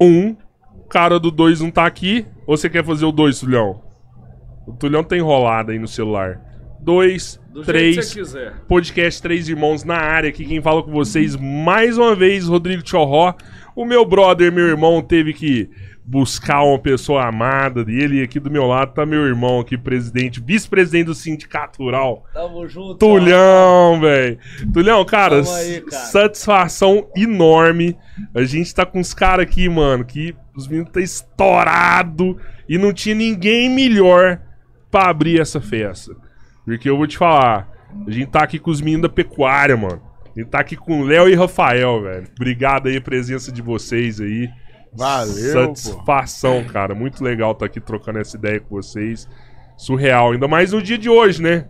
Um. Cara do dois não tá aqui. Ou você quer fazer o dois, Tulhão? O Tulhão tá enrolado aí no celular. Dois, Do três. você quiser. Podcast Três Irmãos na área. Aqui quem fala com vocês mais uma vez, Rodrigo Chorró. O meu brother, meu irmão, teve que buscar uma pessoa amada dele. E aqui do meu lado tá meu irmão aqui, presidente, vice-presidente do Sindicato Rural. Tamo junto. Tulhão, velho. Tulhão, cara, aí, cara. satisfação enorme. A gente tá com os caras aqui, mano, que os meninos tá estourado e não tinha ninguém melhor pra abrir essa festa. Porque eu vou te falar, a gente tá aqui com os meninos da pecuária, mano. A gente tá aqui com o Léo e Rafael, velho. Obrigado aí a presença de vocês aí. Valeu, pô. Satisfação, cara. Muito legal estar aqui trocando essa ideia com vocês. Surreal. Ainda mais no dia de hoje, né?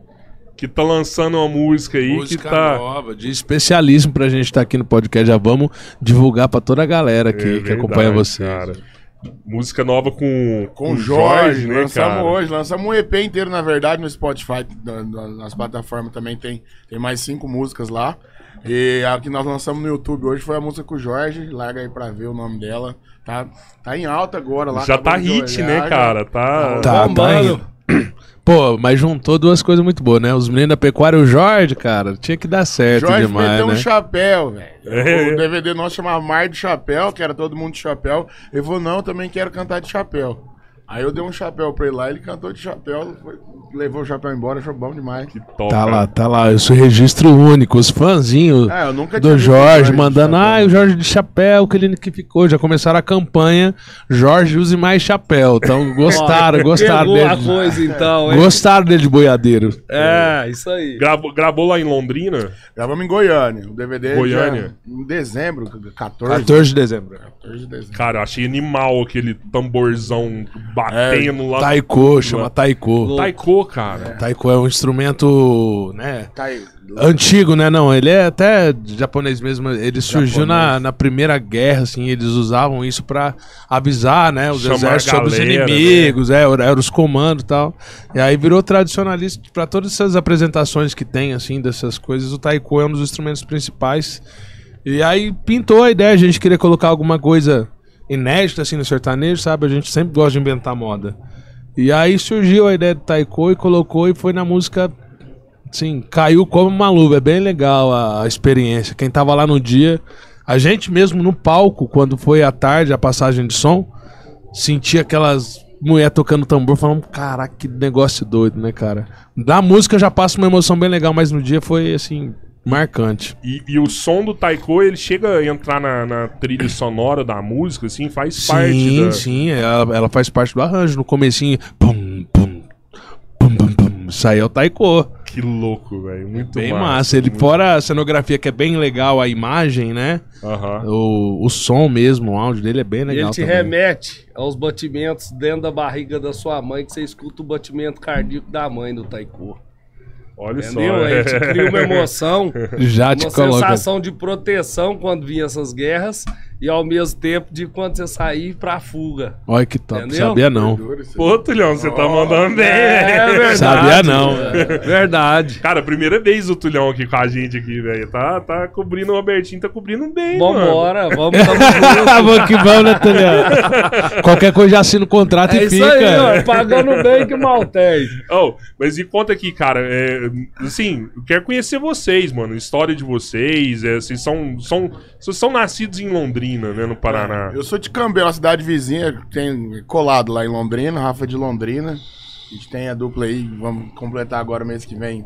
Que tá lançando uma música aí Música que tá. nova, de especialíssimo pra gente estar aqui no podcast. Já vamos divulgar pra toda a galera aqui É que verdade, acompanha vocês. Cara. Música nova com, Com o Jorge, né, lançamos cara? hoje, lançamos um EP inteiro, na verdade, no Spotify, na- na- nas plataformas também tem, tem mais cinco músicas lá. E a que nós lançamos no YouTube hoje foi a música com o Jorge, larga aí pra ver o nome dela. Tá, tá em alta agora lá. Já tá hit, olhar, né, cara? Tá. Tá, tá Bombando. indo. Pô, mas juntou duas coisas muito boas, né? Os meninos da pecuária e o Jorge, cara, tinha que dar certo Jorge demais, meteu né? um chapéu, velho. O DVD nosso chamava Mar de Chapéu, que era todo mundo de chapéu. Ele falou, não, eu também quero cantar de chapéu. Aí eu dei um chapéu pra ele lá, ele cantou de chapéu, foi- levou o chapéu embora, achou bom demais. Que top, Tá cara. lá, tá lá, esse registro único, os fãzinhos É, eu do Jorge mandando, ah, o Jorge de chapéu, que ele que ficou. Já começaram a campanha, Jorge use mais chapéu. Então gostaram, gostaram Pegou a dele. coisa então, hein? Gostaram dele de boiadeiro. É, isso aí. Gravou, gravou lá em Londrina? Gravamos em Goiânia. O DVD Goiânia. já em dezembro, 14. 14 de dezembro. 14 de dezembro. Cara, eu achei animal aquele tamborzão batendo lá. Taiko, chama Taiko. Taiko, cara. Taiko é um instrumento, né? Aí. Antigo, né? Não, ele é até japonês mesmo. Ele surgiu na, na Primeira Guerra, assim. Eles usavam isso pra avisar, né? Os Chamar exércitos a sobre os galera, inimigos, é, eram os comandos e tal. E aí virou tradicionalista pra todas essas apresentações que tem, assim, dessas coisas. O taiko é um dos instrumentos principais. E aí pintou a ideia, a gente queria colocar alguma coisa inédita, assim, no sertanejo, sabe? A gente sempre gosta de inventar moda. E aí surgiu a ideia do taiko e colocou e foi na música Sim, caiu como uma luva. É bem legal a, a experiência. Quem tava lá no dia, a gente mesmo no palco, quando foi à tarde a passagem de som, sentia aquelas mulher tocando tambor, falando, caraca, que negócio doido, né, cara? Da música já passa uma emoção bem legal, mas no dia foi, assim, marcante. E, e o som do Taiko, ele chega a entrar na, na trilha sonora da música, assim, faz parte Sim, da... sim, ela, ela faz parte do arranjo. No comecinho, pum, pum, pum, pum, pum. Isso aí é o taiko. Que louco, velho. Muito Bem massa. massa. Ele, muito- fora a cenografia, que é bem legal, a imagem, né? O, o som mesmo, o áudio dele é bem E legal ele te também. remete aos batimentos dentro da barriga da sua mãe, que você escuta o batimento cardíaco da mãe do Taiko. Olha Entendeu? só. Aí te cria uma emoção, Já te uma coloca. sensação de proteção quando vinha essas guerras e ao mesmo tempo de quando você sair pra fuga. Olha que top, Entendeu? sabia não. Pô, Tulhão, você tá mandando bem, né? É verdade. Sabia não. é verdade. Cara, primeira vez o Tulhão aqui com a gente aqui, velho. Tá, tá cobrindo o Robertinho, tá cobrindo bem, mano. Vambora, vamos, tamo junto. vamos que vamos, né, Tuliano? Qualquer coisa já assina o contrato É e isso fica. aí, ó, pagando bem que mal tem. Oh, mas me conta aqui, cara. É, assim, eu quero conhecer vocês, mano. História de vocês. É, vocês são, são. Vocês são nascidos em Londrina, né? No Paraná. Eu sou de Cambé, uma cidade vizinha, que tem colado lá em Londrina, Rafa de Londrina. A gente tem a dupla aí, vamos completar agora mês que vem.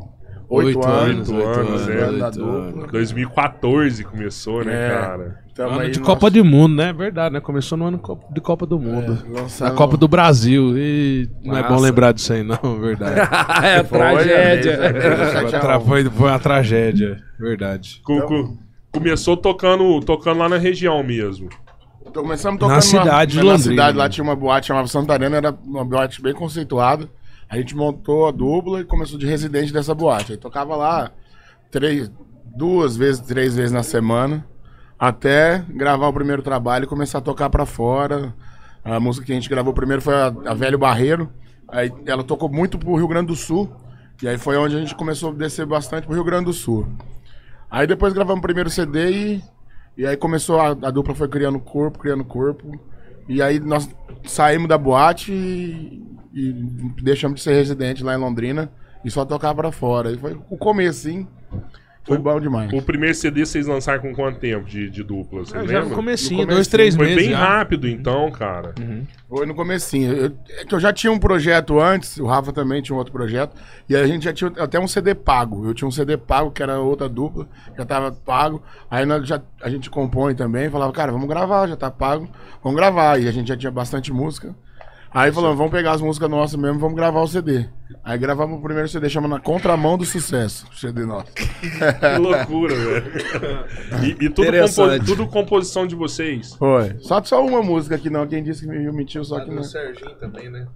Oito, Oito anos, anos, oito anos, oito é. anos dupla. 2014 começou, né, É. cara? Tamo Ano aí de Copa do Mundo, né? Verdade, né? Começou no ano de Copa do Mundo. É, Na lançando- Copa do Brasil. E não é bom lembrar disso aí, não, verdade. é tragédia. mesmo. Foi, foi, uma tragédia, verdade. Co- co- começou tocando, tocando lá na região mesmo. Então, começamos Na tocando cidade de na, Londrina. cidade lá tinha uma boate chamava Santarena, era uma boate bem conceituada. A gente montou a dupla e começou de residente dessa boate. Aí tocava lá três, duas vezes, três vezes na semana, até gravar o primeiro trabalho e começar a tocar pra fora. A música que a gente gravou primeiro foi a, a Velho Barreiro. Aí ela tocou muito pro Rio Grande do Sul. E aí foi onde a gente começou a descer bastante pro Rio Grande do Sul. Aí depois gravamos o primeiro CD e, e aí começou a, a dupla foi criando corpo, criando corpo. E aí nós saímos da boate e, e deixamos de ser residente lá em Londrina e só tocar pra fora. E foi o começo, sim. Foi bom demais. O primeiro CD vocês lançaram com quanto tempo de, de dupla? Você Ah, lembra? já no comecinho, No dois, comecinho, três Foi meses. bem já. rápido, então, cara. Foi no comecinho. Eu, é que eu já tinha um projeto antes, o Rafa também tinha um outro projeto, e a gente já tinha até um CD pago. Eu tinha um CD pago, que era outra dupla, já tava pago. Aí nós já, a gente compõe também, falava, cara, vamos gravar, já tá pago, vamos gravar. E a gente já tinha bastante música. Aí falamos, vamos pegar as músicas nossas mesmo, vamos gravar o CD. Aí gravamos o primeiro CD, chama Na Contramão do Sucesso, o CD nosso. Que loucura, velho. E, e tudo, compo- tudo composição de vocês. Foi. Só, só uma música aqui não, quem disse que me mentiu, só que não. Serginho também, né?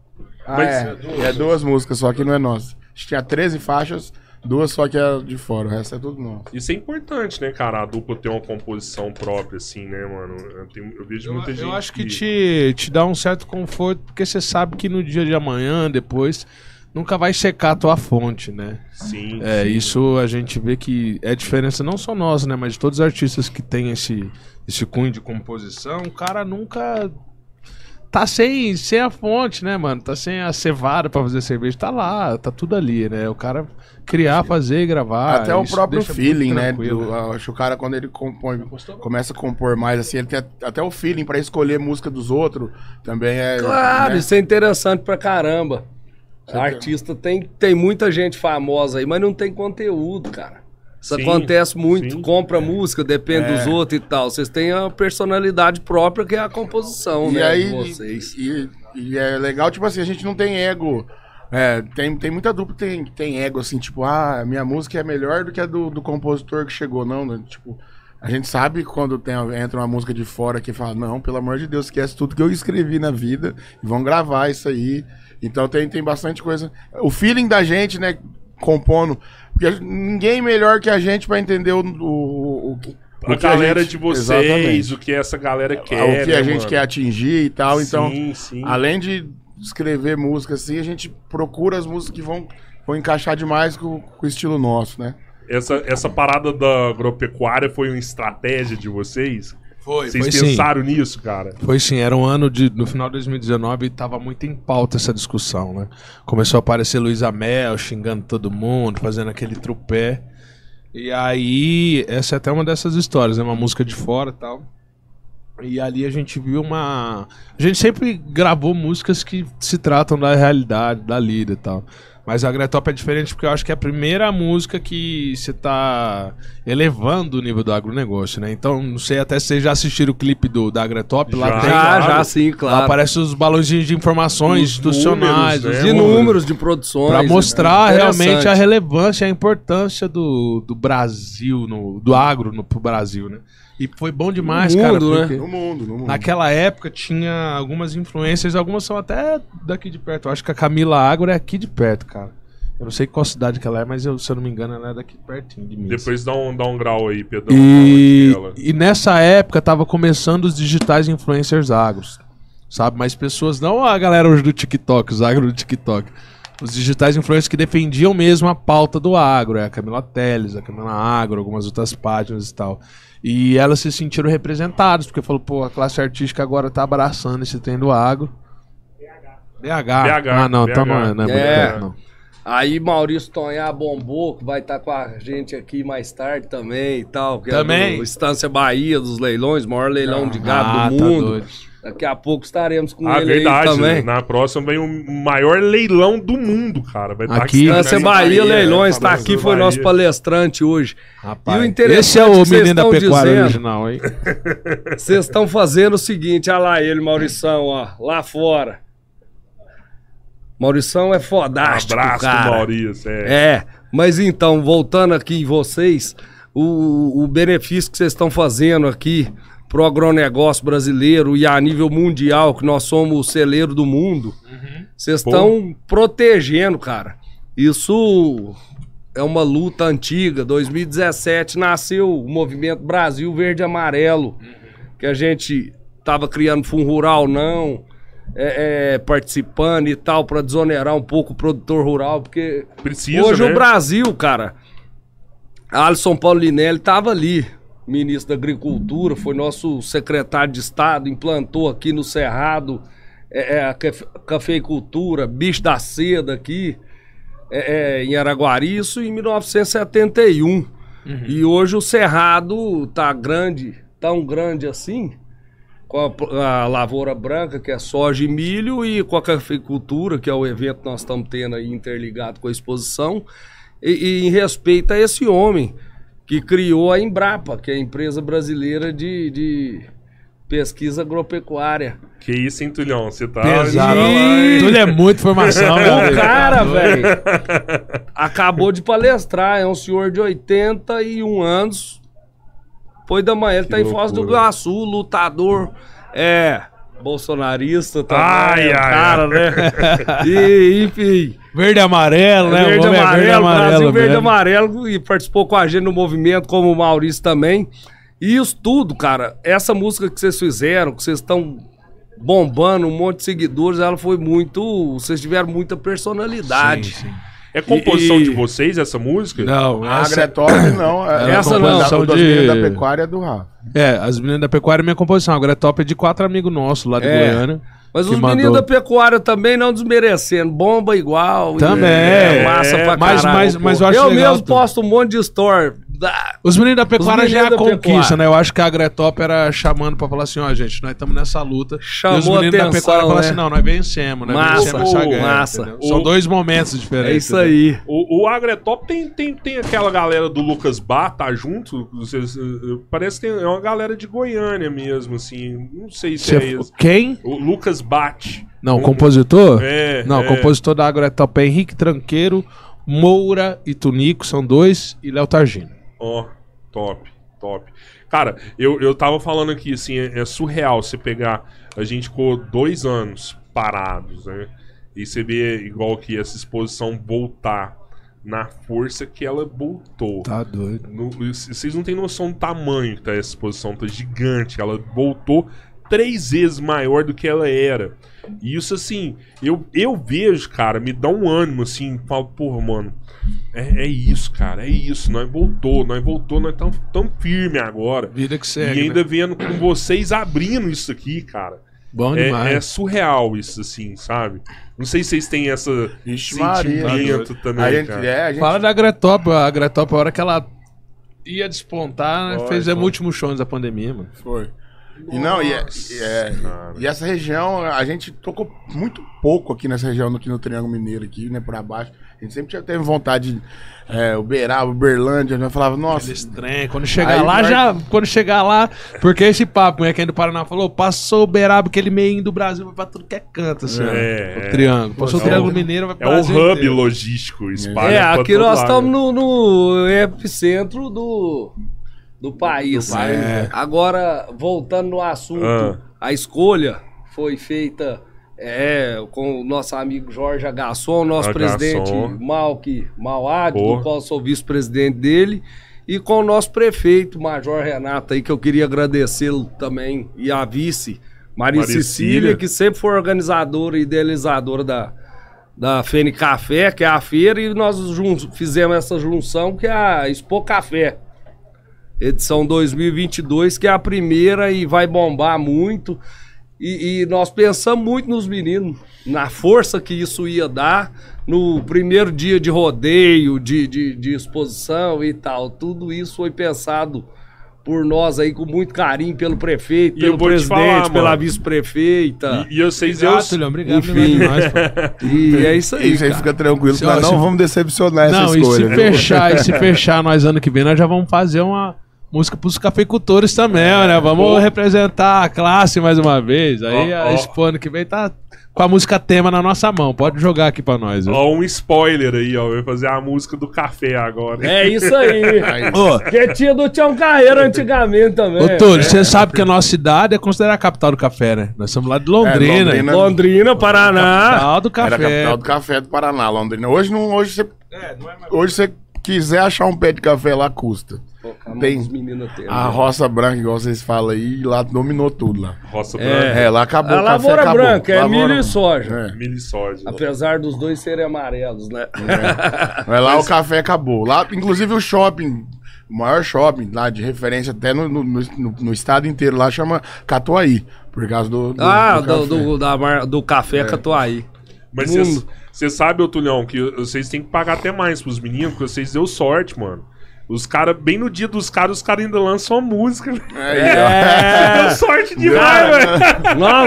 Ah, Mas- é. é duas músicas, só que não é nossa. A gente tinha 13 faixas, duas só que é de fora, o resto é tudo nosso. Isso é importante, né, cara? A dupla ter uma composição própria, assim, né, mano? Eu, tenho- eu vejo Eu, muita eu gente. acho que te, te dá um certo conforto, porque você sabe que no dia de amanhã, depois, nunca vai secar a tua fonte, né? Sim. É, sim. isso a gente vê que é diferença não só nossa, né? Mas de todos os artistas que tem esse, esse cunho de composição, o cara nunca tá sem, sem a fonte, né, mano? Tá sem a cevada pra fazer cerveja. Tá lá, tá tudo ali, né? O cara criar, fazer e gravar. Até o próprio feeling, né? do- eu acho que o cara, quando ele compõe, começa a compor mais, assim, ele tem até o feeling pra escolher música dos outros. Também é. Claro, né? isso é interessante pra caramba. Você Artista tem, tem muita gente famosa aí, mas não tem conteúdo, cara. Isso Sim, acontece muito. sim. Compra música, depende É. dos outros e tal. Vocês têm a personalidade própria que é a composição, E né? aí, de vocês. e, e é legal, tipo assim, a gente não tem ego. É, tem, tem muita dupla que tem, tem ego, assim, tipo, ah, minha música é melhor do que a do, do compositor que chegou, não, né? Tipo, a gente sabe quando tem, entra uma música de fora que fala, não, pelo amor de Deus, esquece tudo que eu escrevi na vida e vão gravar isso aí. Então tem, tem bastante coisa. O feeling da gente, né, compondo, porque ninguém melhor que a gente pra entender o, o, o, que- A o que a galera gente- de vocês, Exatamente. o que essa galera quer. o que né, a gente mano? quer atingir e tal. Então, Sim, sim. além de escrever música assim, a gente procura as músicas que vão, vão encaixar demais com, com o estilo nosso, né? Essa, essa parada da agropecuária foi uma estratégia de vocês? Foi, Vocês foi sim. pensaram nisso, cara? Foi sim, era um ano de. No final de 2019 tava muito em pauta essa discussão, né? Começou a aparecer Luísa Mel xingando todo mundo, fazendo aquele trupé. E aí, essa é até uma dessas histórias, né? Uma música de fora e tal. E ali a gente viu uma. A gente sempre gravou músicas que se tratam da realidade, da lida e tal. Mas a Agretop é diferente porque eu acho que é a primeira música que você tá elevando o nível do agronegócio, né? Então, não sei até se vocês já assistiram o clipe do, da Agretop, lá Já. tem. Já, já, sim, Lá claro. aparecem os balãozinhos de informações Os institucionais, números, os né? de números, de produções. Pra mostrar né? realmente a relevância, a importância do, do Brasil, no, do agro no, pro Brasil, né? E foi bom demais, No cara, mundo, né? porque No mundo, no mundo. naquela época tinha algumas influências, algumas são até daqui de perto. Eu acho que a Camila Agro é aqui de perto, cara. Eu não sei qual cidade que ela é, mas eu, se eu não me engano, ela é daqui pertinho de mim. Depois dá um, dá um grau aí, Pedrão. E, onde e nessa época tava começando os digitais influencers agros, sabe? Mas pessoas, não a galera hoje do TikTok, os agro do TikTok. Os digitais influencers que defendiam mesmo a pauta do agro, é a Camila Teles, a Camila Agro, algumas outras páginas e tal. E elas se sentiram representadas, porque falou, pô, a classe artística agora tá abraçando esse trem do agro. BH. BH, Ah, não, então não é, não é, muito É. tempo, não. Aí Maurício Tonhar bombou, que vai estar com a gente aqui mais tarde também e tal. Que Também? É do Estância Bahia dos leilões, maior leilão de gado Ah, do tá mundo. doido. Daqui a pouco estaremos com Ah, ele verdade. aí também. Na próxima vem o maior leilão do mundo, cara. Vai estar Aqui- Estância Bahia, Leilões, tá Estância aqui, foi Bahia. nosso palestrante hoje. Rapaz, E o interessante esse é que o vocês menino da estão pecuária dizendo- original, hein? Vocês estão fazendo o seguinte, olha lá ele, Maurição, ó, lá fora. Maurição é Um fodástico, abraço cara. do Maurício. É. É, mas então, voltando aqui em vocês, o, o benefício que vocês estão fazendo aqui pro agronegócio brasileiro e a nível mundial, que nós somos o celeiro do mundo, vocês Pô. estão protegendo, cara. Isso é uma luta antiga. 2017 nasceu o movimento Brasil Verde e Amarelo, que a gente tava criando fundo rural, não. é, é, participando e tal, para desonerar um pouco o produtor rural, porque Precisa, hoje né? o Brasil, cara, Alisson Paulinelli tava ali. Ministro da Agricultura, foi nosso secretário de Estado, implantou aqui no Cerrado é, é, a cafe- cafeicultura, bicho da seda aqui, é, é, em Araguari, isso em 1971. E hoje o Cerrado tá grande, tão grande assim, com a, a lavoura branca, que é soja e milho, e com a cafeicultura, que é o evento que nós estamos tendo aí interligado com a exposição, e, e em respeito a esse homem que criou a Embrapa, que é a empresa brasileira de, de pesquisa agropecuária. Que isso, hein, Tulhão? Você tá. Pesado. É muito informação, né? O cara, velho, acabou de palestrar, é um senhor de 81 anos. Foi da manhã, ele Que tá em Foz do loucura. Iguaçu, lutador, é, bolsonarista também, Ai, o ai, cara, ai. né? E, enfim, Verde e amarelo, né? verde O homem é amarelo, Brasil verde mesmo. amarelo, e participou com a gente no movimento, como o Maurício também. E isso tudo, cara, essa música que vocês fizeram, que vocês estão bombando, um monte de seguidores, ela foi muito. Vocês tiveram muita personalidade. Sim, sim. É composição E- de vocês essa música? Não, A essa, Agretop não. é- Essa é a não. composição São das de- meninas da pecuária é do Rafa. é, as meninas da pecuária é minha composição. A Gretop é de quatro amigos nossos lá de É. Goiânia. Mas os mandou. meninos da pecuária também não desmerecendo. Bomba igual. Também. É, massa pra Mas- caralho. mas- mas eu acho eu legal mesmo tudo. posto um monte de story. Da- Os meninos da pecuária já é a da conquista, pecuária. né? Eu acho que a Gretop era chamando pra falar assim, ó, gente, nós estamos nessa luta. Chamou e os meninos da atenção, pecuária falaram né? assim, não, nós vencemos, nós Massa, vencemos essa ô, guerra. massa. entendeu? São O- dois momentos diferentes. É isso aí. O, o Agretop tem, tem, tem aquela galera do Lucas Bar, tá junto? Vocês, eh, eh, parece que tem, é uma galera de Goiânia mesmo, assim. Não sei se Você- é isso. Quem? O Lucas Bate. Não, Um- compositor? É, Não, é. compositor da Agretop é Henrique Tranqueiro, Moura e Tunico, são dois, e Léo Targino. Ó, top, top. Cara, eu, eu tava falando aqui, assim, é, é surreal você pegar. A gente ficou dois anos parados, né? E você vê, igual que essa exposição voltar na força que ela voltou. Tá doido. No- vocês não têm noção do tamanho que tá essa exposição, tá gigante. Ela voltou três vezes maior do que ela era. E isso, assim, eu, eu vejo, cara, me dá um ânimo, assim, falo, porra, mano, é, é isso, cara, é isso, nós voltou, nós voltou, nós estamos tão firme agora. Vida que e segue, ainda né? vendo com vocês abrindo isso aqui, cara. Bom É, demais. é surreal isso, assim, sabe? Não sei se vocês têm essa Ixi, Maria. sentimento também, A gente, cara. é, a gente Fala da Gretop, a Gretop, a hora que ela ia despontar, né, Foi, fez foi. o último show antes da pandemia, mano. Foi. E não, e, é- e é- e essa região, a gente tocou muito pouco aqui nessa região, aqui no Triângulo Mineiro, aqui, né, pra baixo. A gente sempre tinha, teve vontade, é, Uberaba, Uberlândia, nós falava, nossa, trem, quando chegar lá, nós- já. Quando chegar lá, porque esse papo, né, quem é do Paraná falou, passou o Beraba, aquele meio do Brasil, vai pra tudo que é canto, assim, ó. É, o é. triângulo. Passou o É Triângulo Mineiro, vai É pro o hub inteiro. logístico, espalha É, pra aqui todo nós estamos no, no epicentro do, do país. Do país, né? é. Agora, voltando no assunto, Ah. a escolha foi feita é, com o nosso amigo Jorge Agasson, nosso Agasson. presidente Malk Mauad, do qual sou vice-presidente dele, e com o nosso prefeito, Major Renato, aí, que eu queria agradecê-lo também, e a vice, Maria, Maria Cecília, Cecília. que sempre foi organizadora e idealizadora da, da Fene Café, que é a feira, e nós jun- fizemos essa junção, que é a Expo Café. Edição 2022, que é a primeira e vai bombar muito. E, e nós pensamos muito nos meninos, na força que isso ia dar no primeiro dia de rodeio, de, de, de exposição e tal. Tudo isso foi pensado por nós aí com muito carinho pelo prefeito, E pelo presidente, falar, pela vice-prefeita. E, e vocês, eu, Obrigado, Tulhão, obrigado. Enfim. Enfim. Demais. E, é isso aí. isso aí cara. fica tranquilo, Se- nós ó, não se- vamos decepcionar essa Não, e escolha. se né? fechar, e se fechar nós ano que vem, nós já vamos fazer uma música pros cafeicultores também, né? Vamos Pô. representar a classe mais uma vez. Aí Ó, a. Expo ano que vem tá com a música tema na nossa mão. Pode jogar aqui pra nós. Ó, um spoiler aí, ó. Vai fazer a música do café agora. É isso aí. Ô, Que tinha do Tião Carreiro antigamente também. Ô, Túlio, você sabe que a nossa cidade é considerada a capital do café, né? Nós somos lá de Londrina. É, Londrina. Londrina, Paraná. Capital do Era a café. capital do café do Paraná, Londrina. Hoje não, hoje você, hoje você quiser achar um pé de café lá custa. Tem A né? roça branca, igual vocês falam aí, lá dominou tudo lá. Roça É. branca, É, lá acabou. A o café lavoura acabou. branca é Lavoura- milho e soja. É. milho e soja. Apesar dos dois serem amarelos, né? Mas lá o café acabou. Lá, inclusive o shopping o maior shopping lá de referência até no, no, no- no estado inteiro lá chama Catuaí, por causa do, do Ah, do do, café. do, da do café Catuaí. Mas você sabe, ô Tulhão, que vocês têm que pagar até mais pros meninos, porque vocês deu sorte, mano. Os caras, bem no dia dos caras, os caras ainda lançam a música. Aí, É. Deu sorte demais,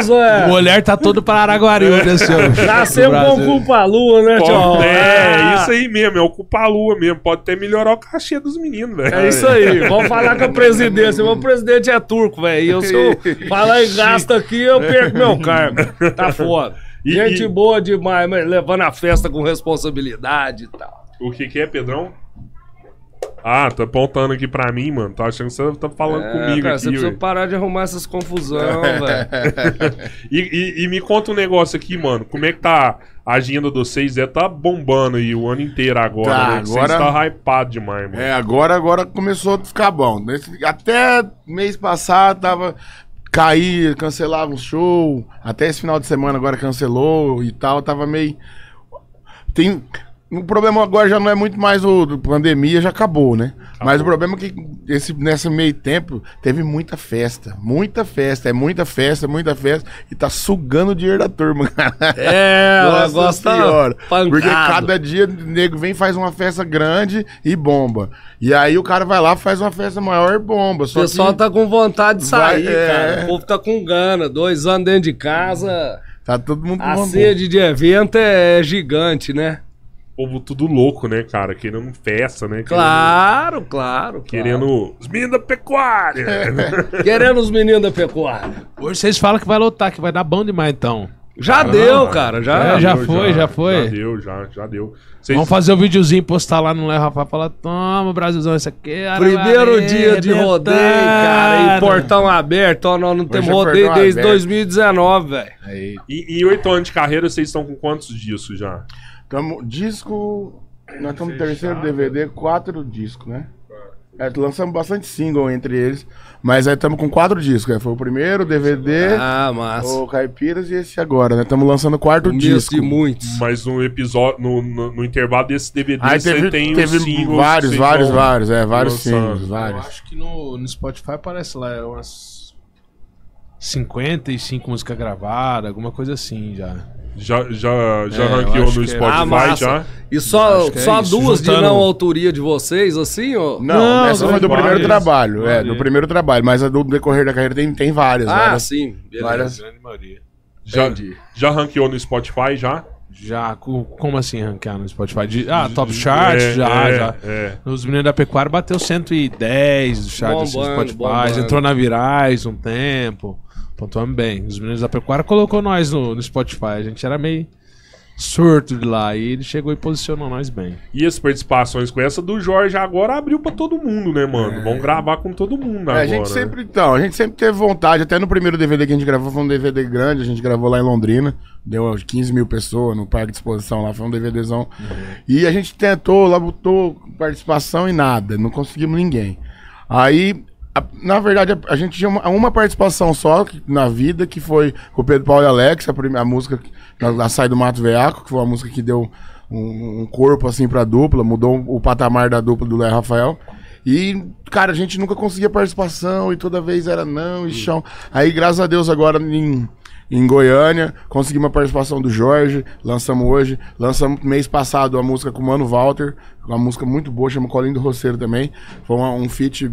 velho. O é. olhar tá todo para Araguariúna, né, senhor? Nascemos com culpa lua, né, tio? Pode- É, isso aí mesmo, é o culpa-lua mesmo. Pode até melhorar o cachê dos meninos, velho. É isso aí, vamos falar com a presidência. Meu presidente é turco, velho. E eu se eu falar e gasto aqui, eu perco meu cargo. Tá foda. E- Gente e- boa demais, mas levando a festa com responsabilidade e tal. O que que é, Pedrão? Ah, tá apontando aqui pra mim, mano. Tô achando que você tá falando É, comigo cara, você aqui, precisa ué. parar de arrumar essas confusão, velho. E, e- e me conta um negócio aqui, mano. Como é que tá a agenda de vocês? É, tá bombando aí o ano inteiro agora, Tá, né? Agora- Vocês tá hypado demais, mano. É, agora, agora começou a ficar bom. Até mês passado tava. Caía, cancelava um show. Até esse final de semana agora cancelou e tal. Tava meio. Tem. O problema agora já não é muito mais o do pandemia, já acabou, né? Mas o problema é que esse, nesse meio tempo teve muita festa. Muita festa, é muita festa, muita festa. E tá sugando o dinheiro da turma, cara. É, Nossa negócio tá senhora. pancado. Porque cada dia o nego vem faz uma festa grande e bomba. E aí o cara vai lá faz uma festa maior e bomba. O pessoal tá com vontade de sair, Vai, é. cara. O povo tá com gana. Dois anos dentro de casa. tá todo mundo A sede de evento é gigante, né? O povo tudo louco, né, cara? Querendo festa, né? Querendo- Claro, claro. Querendo. Os meninos da pecuária! claro. Querendo os meninos da pecuária. Hoje vocês falam que vai lotar, que vai dar bom demais, então. Já deu, cara. Já. É, já deu, foi, já foi. Já deu, já, já deu. Vocês- Vamos fazer o videozinho, postar lá no Léo Rafa falar: toma, Brasilzão, isso aqui é Primeiro dia de rodeio, cara, e portão aberto. Ó, nós não temos é rodeio desde aberto. 2019, velho. E em oito anos de carreira, vocês estão com quantos disso já? Tamo, disco. Nós estamos no terceiro DVD, quatro discos, né? É, lançamos bastante single entre eles. Mas aí estamos com quatro discos. né? Foi o primeiro, DVD, Ah, massa. o Caipiras e esse agora, né? Estamos lançando o quarto Começo disco. de muitos. Mas no episódio, no, no, no intervalo desse DVD, Aí você teve, tem teve os singles. vários, vários, vários, é, vários lançando. singles, Eu vários. acho que no, no Spotify aparece lá, é umas 55 músicas gravadas, alguma coisa assim já. Já, já, já É, ranqueou no é. Spotify Ah, já? E só, é só isso, duas de juntando- não autoria de vocês, assim, ó? Não, Não, essa foi do várias, primeiro trabalho, é, várias. do primeiro trabalho, mas a do decorrer da carreira tem, tem várias, Ah, várias. sim. Beleza. várias. Grande maioria. Já, Entendi. já ranqueou no Spotify já? Já, co- como assim ranquear no Spotify? De- ah, Top Chart, É, já, é, já. É. Os meninos da Pecuária bateu 110 do chart assim, do Bombando, Spotify. bombando. Entrou na Virais um tempo. Pontuamos bem. Os meninos da Pecuária colocou nós no, no Spotify. A gente era meio surto de lá. E ele chegou e posicionou nós bem. E as participações com essa do Jorge agora abriu pra todo mundo, né, mano? Vão gravar com todo mundo É, agora. a gente né? sempre, então, a gente sempre teve vontade, até no primeiro DVD que a gente gravou, foi um DVD grande, a gente gravou lá em Londrina, deu 15 mil pessoas no parque de exposição lá, foi um DVDzão. E a gente tentou, lá botou participação e nada, não conseguimos ninguém. Aí, a- na verdade, a, a gente tinha uma, uma participação só que- na vida, que foi com o Pedro Paulo e Alex, a, prime- a música na, na Sai do Mato Veaco, que foi uma música que deu um, um corpo assim pra dupla, mudou o patamar da dupla do Léo Rafael. E, cara, a gente nunca conseguia participação e toda vez era não e chão. Aí, graças a Deus, agora em, em Goiânia, conseguimos a participação do Jorge, lançamos hoje. Lançamos mês passado a música com o Mano Walter, uma música muito boa, chama Colinho do Roceiro também. Foi uma- um feat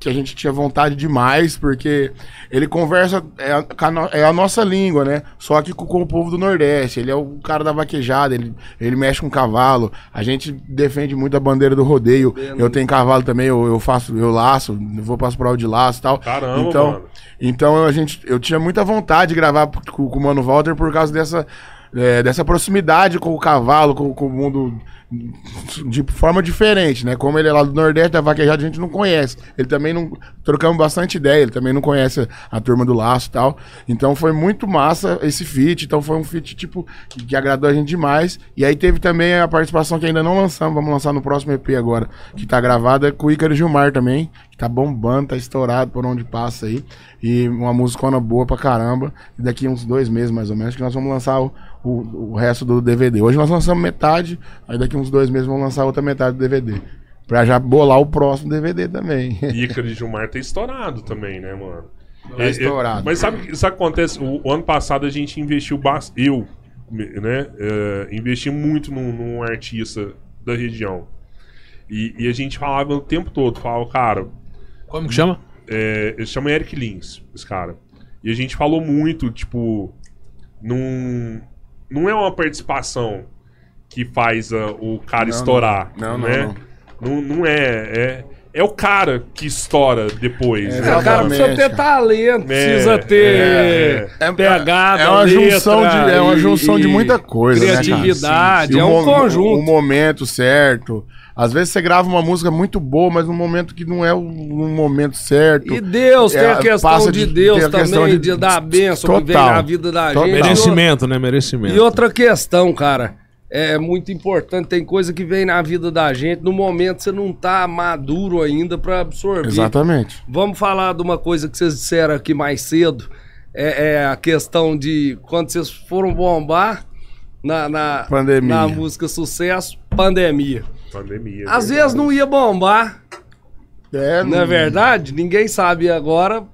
que a gente tinha vontade demais, porque ele conversa, é a, é a nossa língua, né? Só que com, o povo do Nordeste. Ele é o cara da vaquejada, ele, ele mexe com cavalo. A gente defende muito a bandeira do rodeio. Eu tenho cavalo também, eu, eu faço, eu laço, vou para as provas de laço e tal. Caramba, então, mano. então a gente, eu tinha muita vontade de gravar com, com o Mano Walter por causa dessa, é, dessa proximidade com o cavalo, com, com o mundo de forma diferente, né? Como ele é lá do Nordeste, da vaquejada, a gente não conhece. Ele também não. Trocamos bastante ideia, ele também não conhece a turma do laço e tal. Então foi muito massa esse feat. Então foi um feat, tipo, que, que agradou a gente demais. E aí teve também a participação que ainda não lançamos, vamos lançar no próximo EP agora, que tá gravada com o Ícaro Gilmar também, que tá bombando, tá estourado por onde passa aí. E uma musicona boa pra caramba. E daqui uns dois meses, mais ou menos, que nós vamos lançar o, o, o resto do DVD. Hoje nós lançamos metade, aí daqui uns dois meses vamos lançar outra metade do DVD. Pra já bolar o próximo DVD também. Ícaro de Gilmar tá estourado também, né, mano? Tá É, é, estourado. mas sabe o que acontece? O, o ano passado a gente investiu bastante. Eu, né? é, investi muito num, num artista da região. E, e a gente falava o tempo todo, falava, cara, Como que chama? é, ele chama Eric Lins, esse cara. E a gente falou muito, tipo, não, não é uma participação que faz ah, o cara Não, estourar, não. Não, né? não, Não, não é, é. É o cara que estoura depois. É, né? O cara precisa ter talento, precisa É, ter é, é. pegada, É uma letra junção de, é uma e- junção de e muita coisa, né, cara? Criatividade, E é o um mo- conjunto. O momento certo. Às vezes você grava uma música muito boa, mas num momento que não é o um momento certo. E Deus, tem É, a questão passa de, de- Deus questão também, de, de- dar a bênção que vem Total. na vida da Total. gente. Merecimento, né? Merecimento. E outra questão, cara, é muito importante, tem coisa que vem na vida da gente, no momento você não tá maduro ainda pra absorver. Exatamente. Vamos falar de uma coisa que vocês disseram aqui mais cedo, é, é a questão de quando vocês foram bombar na, na, Pandemia. na música Sucesso, pandemia. Pandemia. Às verdade. vezes não ia bombar, É, não é verdade? Ninguém sabe agora.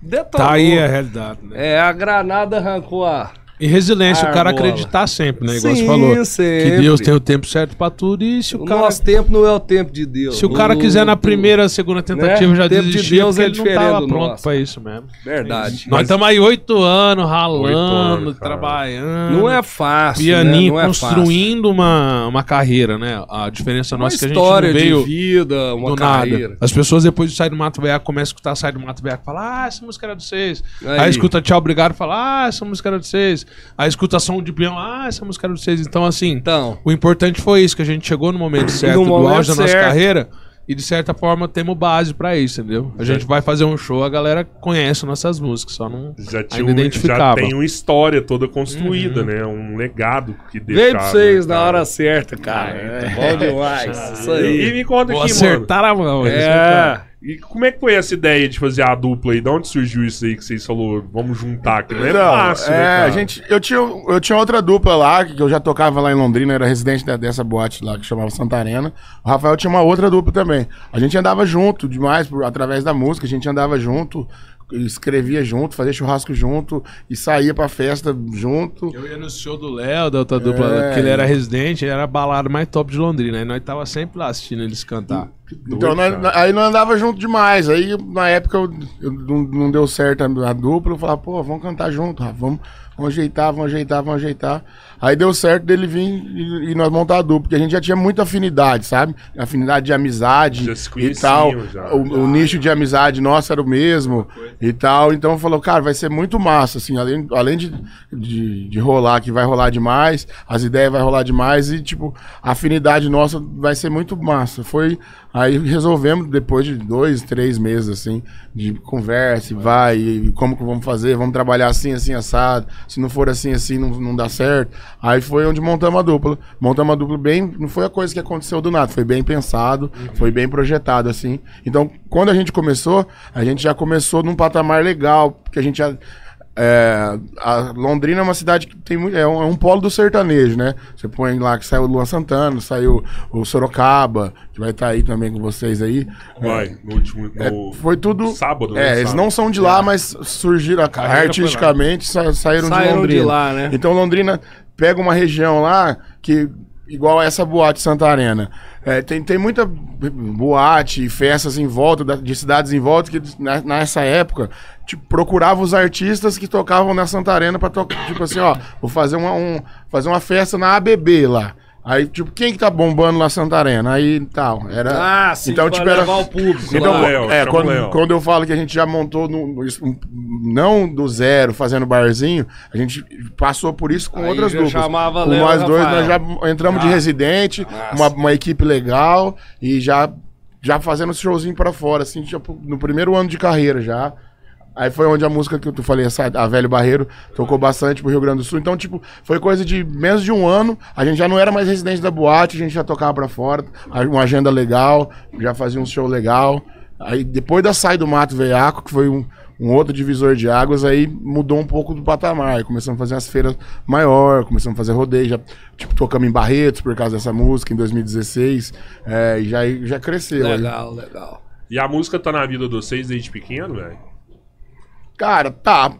Detonou. Tá aí a realidade, né? É, a granada arrancou a. E resiliência, o cara Argola. acreditar sempre, né? Igual Sim, você falou. sempre. Que Deus tem o tempo certo pra tudo e se o O cara... nosso tempo não é o tempo de Deus. Se o cara quiser na primeira, segunda tentativa Né? já tempo de desistir, Deus porque é ele não tava pronto nosso. pra isso mesmo. Verdade. Nós estamos aí oito anos ralando, Oito anos, cara. trabalhando. Não é fácil. pianinho, né? É fácil. construindo uma, uma carreira, né? A diferença uma nossa é que a gente história não veio de vida, uma do carreira. nada. As pessoas depois de sair do Mato Veaco começam a escutar Sai do Mato Veaco e falam, ah, essa música era de vocês. Aí, Aí. escuta Tchau, Obrigado e fala, ah, essa música era de vocês. Aí escuta som de peão, ah, essa música era de vocês. Então, assim, Então, o importante foi isso, que a gente chegou no momento certo No do momento auge da nossa carreira e de certa forma temos base pra isso, entendeu? A gente vai fazer um show, a galera conhece nossas músicas, só não Já, tinha ainda um, já identificava. tem uma história toda construída, né? Um legado que deixaram. veio pra vocês né, na hora certa, cara. É. Bom demais. Isso E, aí. e me conta Vou aqui, acertar a mão. É. E como é que foi essa ideia de fazer a dupla aí? De onde surgiu isso aí que vocês falaram? Vamos juntar aqui. Não é fácil, é, né, a gente, eu, tinha, eu tinha outra dupla lá, que eu já tocava lá em Londrina, era residente da- dessa boate lá que chamava Santarena. O Rafael tinha uma outra dupla também. A gente andava junto demais, por, através da música, a gente andava junto, escrevia junto, fazia churrasco junto e saía pra festa junto. Eu ia no show do Léo, da outra dupla, É. porque ele era residente, ele era a balada mais top de Londrina. Aí nós tava sempre lá assistindo eles cantar. Então, nós- aí nós andava junto demais. Aí, na época, eu, eu não, não deu certo a, a dupla. Eu falava, pô, vamos cantar junto, Rafa. Vamos, vamos ajeitar, vamos ajeitar, vamos ajeitar. Aí deu certo dele vir e, e nós montar a dupla, porque a gente já tinha muita afinidade, sabe? Afinidade de amizade e tal. já. O, o nicho de amizade nosso era o mesmo e tal. Então falou, cara, vai ser muito massa, assim, além, além de, de, de rolar, que vai rolar demais, as ideias vai rolar demais e, tipo, a afinidade nossa vai ser muito massa. Foi. Aí resolvemos, depois de dois, três meses, assim, de conversa, e vai, e como que vamos fazer, vamos trabalhar assim, assim, assado. Se não for assim, assim, não, não dá certo. Aí foi onde montamos a dupla. Montamos a dupla bem. Não foi a coisa que aconteceu do nada, foi bem pensado, foi bem projetado, assim. Então, quando a gente começou, a gente já começou num patamar legal, porque a gente já. é, a Londrina é uma cidade que tem muito, é, um, é um polo do sertanejo, né? Você põe lá que saiu o Luan Santana, saiu o Sorocaba, que vai estar aí também com vocês aí. Vai, no último. É, No foi tudo. Sábado, É, né? eles Sábado. não são de lá, mas surgiram Carreira artisticamente, sa- saíram, de Saíram de Londrina. lá, né? Então Londrina pega uma região lá que igual essa boate Santarena. É, tem, tem muita boate e festas em volta da- de cidades em volta que na- nessa época tipo, procurava os artistas que tocavam na Santarena para tocar, tipo assim, ó, vou fazer uma, um, fazer uma festa na ABB lá. Aí, tipo, quem que tá bombando lá Santarena? Aí tal. Era. Ah, sim, então, tipo, era. levar o público. Então, lá. Léo, é, quando, quando eu falo que a gente já montou, no, não do zero, fazendo barzinho, a gente passou por isso com Aí outras duplas. chamava com Léo nós dois, Rafael. nós já entramos de Ah, residente, uma, uma equipe legal e já, já fazendo showzinho pra fora, assim, tipo, no primeiro ano de carreira já. Aí foi onde a música que eu tu falei, essa, a Velho Barreiro, tocou bastante pro Rio Grande do Sul. Então, tipo, foi coisa de menos de um ano. A gente já não era mais residente da boate, a gente já tocava pra fora, uma agenda legal, já fazia um show legal. Aí depois da Sai do Mato Veiaco, que foi um, um outro divisor de águas, aí mudou um pouco do patamar. Aí começamos a fazer as feiras maior, começamos a fazer rodeio, já, tipo, tocamos em Barretos por causa dessa música em 2016. É, e já, já cresceu. aí. Legal, legal. E a música tá na vida de vocês desde pequeno, velho? Cara, tá.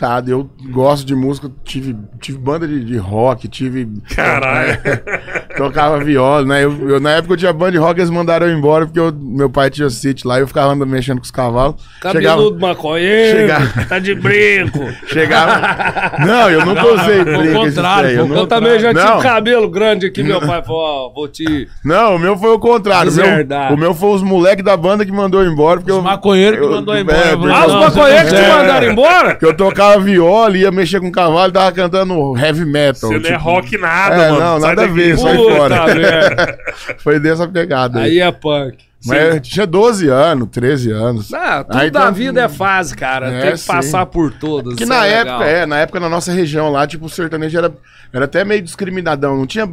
Tá, eu gosto de música, tive, tive banda de, de rock, tive. Caralho. Tocava viola, né? Eu, eu- na época eu tinha banda de rock, eles mandaram eu embora porque eu- meu pai tinha sítio lá e eu ficava andando mexendo com os cavalos. Cabeludo maconheiro, chegava- tá de brinco. Chegava. Não, eu nunca usei ao brinco. esses contrário, trem, eu ao não- Eu também já Não. tive cabelo grande aqui, meu pai falou, ó, vou te... Não, o meu foi o contrário. O meu, Deserdar. o meu foi os moleques da banda que mandou eu embora. Porque Os eu, maconheiros que mandou é, embora. porque Ah, os maconheiros te É. mandaram embora? Que eu tocava viola, ia mexer com cavalo e tava cantando heavy metal. Você não é tipo, rock nada, É, mano. não, Sai nada a ver, sai Puta fora. Foi dessa pegada. aí. Aí é punk. Mas tinha 12 anos, 13 anos. Ah, tudo Aí da tá- vida é fase, cara. É, Tem que sim. passar por todas. Que na é época, legal. é, na época na nossa região lá, tipo, o sertanejo era, era até meio discriminadão. Não tinha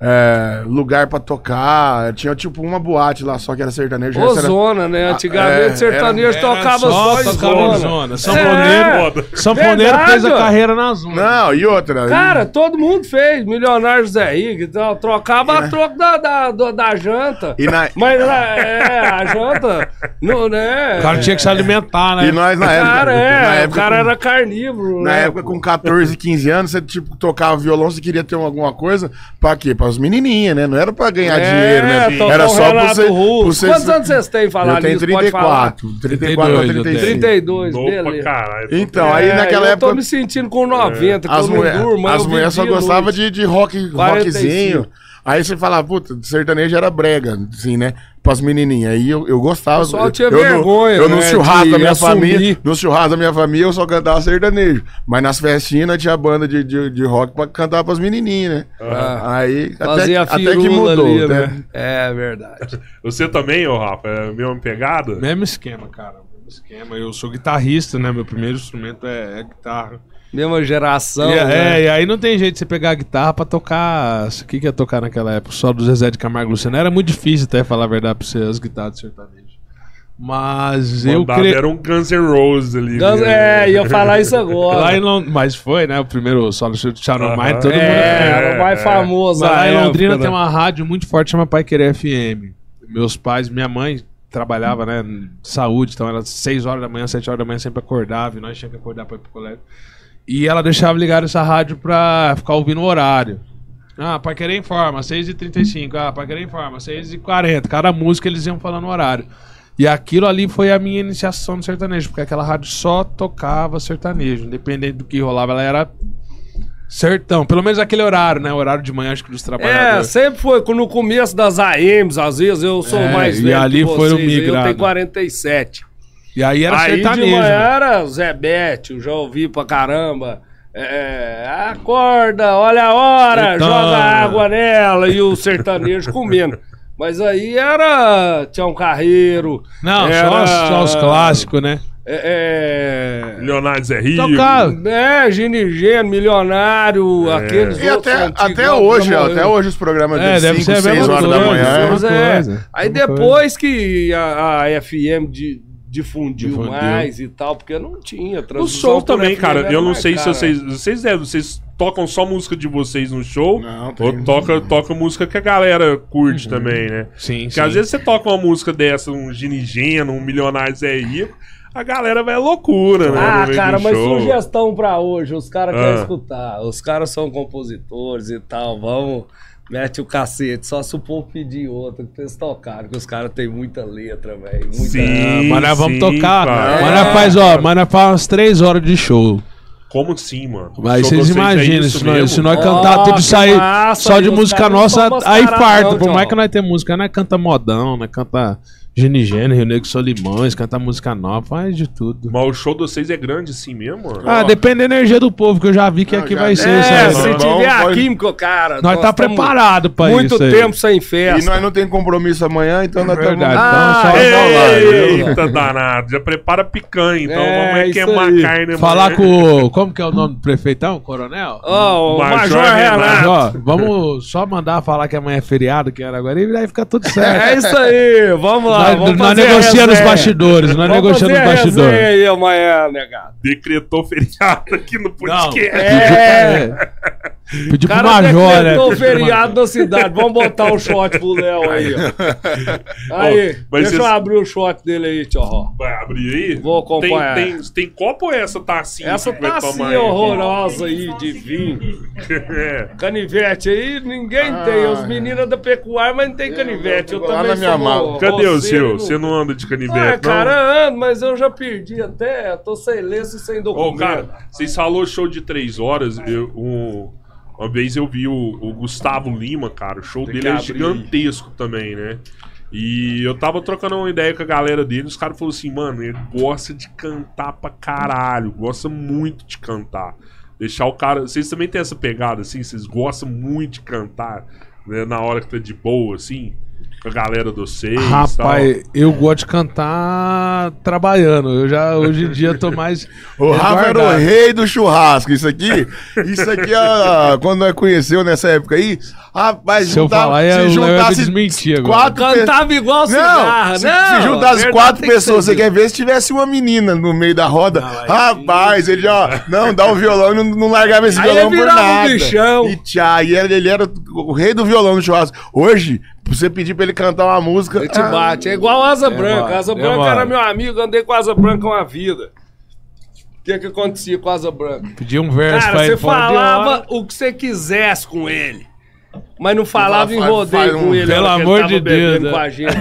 é, lugar pra tocar. Tinha tipo uma boate lá só que era sertanejo. Ô, essa era- zona, né? Antigamente é, sertanejo era- tocava só, tocava em zona. zona. São É. Verdade, fez a carreira na zona. Não, e outra. Cara, todo mundo fez. Milionário José Rico, então, trocava a troco da, da, da, da janta. E, na, Mas é, a janta, não, né? O cara tinha que se alimentar, né? e nós na época. Cara, na é, o época cara com- era carnívoro, Na né? época, com 14, 15 anos, você, tipo, tocava violão, você queria ter alguma coisa, pra quê? Pra as menininhas, né? Não era pra ganhar É, dinheiro, né? Era só pra Renato você Quantos anos vocês têm falar Eu tenho nisso? Pode falar. 34. 34 ou 32 eu tenho. 35. 32, Novo pra beleza. caralho. Então, aí É, naquela eu época... tô me sentindo com 90, que As eu não mulheres durmo, as eu mulheres só gostavam de, de rock, 45. rockzinho. Aí você falava, puta, sertanejo era brega, assim, né? Pras menininhas. Aí eu, eu gostava. O pessoal tinha eu, vergonha, No, eu no né, churrasco de da minha assumir. família, no churrasco da minha família eu só cantava sertanejo. Mas nas festinhas tinha banda de, de, de rock pra cantar pras menininhas, né? Ah. Aí até, Fazia a até que mudou, ali, né? né? É verdade. Você também, ô Rafa? É a mesma pegada? Mesmo esquema, cara. Mesmo esquema. Eu sou guitarrista, né? Meu primeiro instrumento é, é guitarra. Mesma geração. E, é, né? e aí não tem jeito de você pegar a guitarra pra tocar. O que, que ia tocar naquela época? Só do Zezé de Camargo Luciano. Era muito difícil até falar a verdade pra você, as guitarras de sertanejo. Mas eu Mandado creio. Era um Guns N' Roses ali. Guns- né? é, ia falar isso agora. Lá em Lond... Mas foi, né? O primeiro solo do Shadow Aham. Mind, todo mundo. é, era o mais É, famoso Mas lá em época, Londrina né? tem uma rádio muito forte chama Pai Querer FM. Meus pais, minha mãe trabalhava, né, saúde, então era 6 horas da manhã, 7 horas da manhã sempre acordava e nós tínhamos que acordar pra ir pro colégio. E ela deixava ligar essa rádio pra ficar ouvindo o horário. Ah, Pai Querer informa, 6h35. Ah, Pai Querer informa, 6h40. Cada música eles iam falando o horário. E aquilo ali foi a minha iniciação no sertanejo, porque aquela rádio só tocava sertanejo, independente do que rolava, ela era sertão. Pelo menos aquele horário, né? O horário de manhã, acho que dos É, trabalhadores. sempre foi no começo das AMs, às vezes eu sou É, mais e velho ali que vocês, eu migrando. tenho 47. E aí era Aí de sertanejo. manhã né? era Zé Bete, eu já ouvi pra caramba. É, acorda, olha a hora, Então, joga é. água nela e o sertanejo comendo. Mas aí era Tião Carreiro. Não, era, só, os- só os clássicos, né? É, Leonardo Zé Rico. Tocar. é, é Gini Gênio, Milionário, aqueles E até, até hoje, já até hoje os programas É, de deve 5, ser a 6 mesma horas da coisa, manhã. Pois mesma é. coisa, Aí mesma depois que a, a FM di- difundiu, Difundiu. mais e tal, porque não tinha No transmissão show também, FM cara. era Eu não mais sei se cara. vocês. Vocês devem. Vocês tocam só música de vocês no show? Não, tem- ou toca, toca música que a galera curte também, né? Sim, Porque sim. às vezes você toca uma música dessa, um Ginigeno, um Milionário Zé Rico, a galera vai à loucura, né? Ah, cara, mas show. sugestão pra hoje, os caras Ah. querem escutar. Os caras são compositores e tal, vamos, mete o cacete, só se o povo pedir outro, que eles tocaram, que os caras têm muita letra, velho. Muita... Sim. Ah, mas nós vamos sim, tocar. cara. Mas nós faz, ó, mas nós faz umas 3 horas de show. Como assim, mano? Mas vocês é imaginam, se nós, se nós cantar tudo aí massa, só de música nossa, aí farta. Por mais que nós temos música, nós canta modão, nós canta Genigênio, Rio Negro Solimões, canta música nova, faz de tudo. Mas o show de vocês é grande assim mesmo, mano? Ah, depende da energia do povo, que eu já vi que Não, aqui já- vai ser. É, sabe? se Não, tiver a pode- química, cara. Nós tá tamo preparado pra Muito isso aí. tempo sem E festa. nós não tem compromisso amanhã, então nós estamos... Verdade, Ah, então só ei, lá, viu? Eita, danado. Já prepara picanha, então É, vamos queimar aí. carne. Falar amanhã. com o. Como que é o nome do prefeitão? Coronel? Ó, o Major Major, Renato. Renato. Vamos só mandar falar que amanhã é feriado aqui em Araguari e vai ficar tudo certo. É isso aí, vamos lá. Nós, vamos nós negociamos nos resenha. bastidores, nós Vamos negociamos nos resenha bastidores. aí amanhã, negado. Decretou feriado aqui no Não, podcast. É. Pediu pro cara Major, né? decretou feriado na cidade. Vamos botar o shot pro Léo aí, ó. Aí, mas deixa eu abrir o shot dele aí, tio. ó. Vai abrir aí? Vou acompanhar. Tem, tem, tem copo ou é essa tacinha Essa tá assim aí? horrorosa aí de vinho. É. Canivete aí, ninguém tem. Os meninos da pecuária, mas não tem canivete. Eu lá também na minha sou mala. Cadê o seu? não- Você não anda de canivete, Ah, não? cara, ando, mas eu já perdi até. Tô sem lenço e sem Ô, documento. cara, vocês falou show de três horas. Eu, um- uma vez eu vi o, o Gustavo Lima, cara. O show Tem dele é abrir. gigantesco também, né? E eu tava trocando uma ideia com a galera dele. Os caras falaram assim, mano, ele gosta de cantar pra caralho. Gosta muito de cantar. Deixar o cara. Vocês também têm essa pegada, assim? Vocês gostam muito de cantar, né? Na hora que tá de boa, assim? Com a galera do seis e tal. Rapaz, eu gosto de cantar trabalhando. Eu já, hoje em dia, tô mais. O Rafa era o rei do churrasco. Isso aqui, isso aqui, ah, quando nós conheceu nessa época aí, rapaz, Se eu falar, é- o Léo vai desmentir agora. quatro pe- Cantava igual Não, se, não. se verdade quatro que pessoas, ser você quer ver se tivesse uma menina no meio da roda? aí rapaz, ele já, não, dá o violão e não, não largava esse Aí violão ele por virava um nada. bichão. E tchá, e ele, ele era o rei do violão no churrasco. Hoje, pra você pedir pra ele cantar uma música... Ele te ah, bate. É igual Asa Branca. mano, Asa é, Branca mano. era meu amigo, andei com Asa Branca uma vida. O que que acontecia com Asa Branca? Pedir um verso Cara, pra você ele falava o que você quisesse com ele. Mas não falava em rodeio faz com um- ele. Pelo amor ele de Deus, né? com a gente.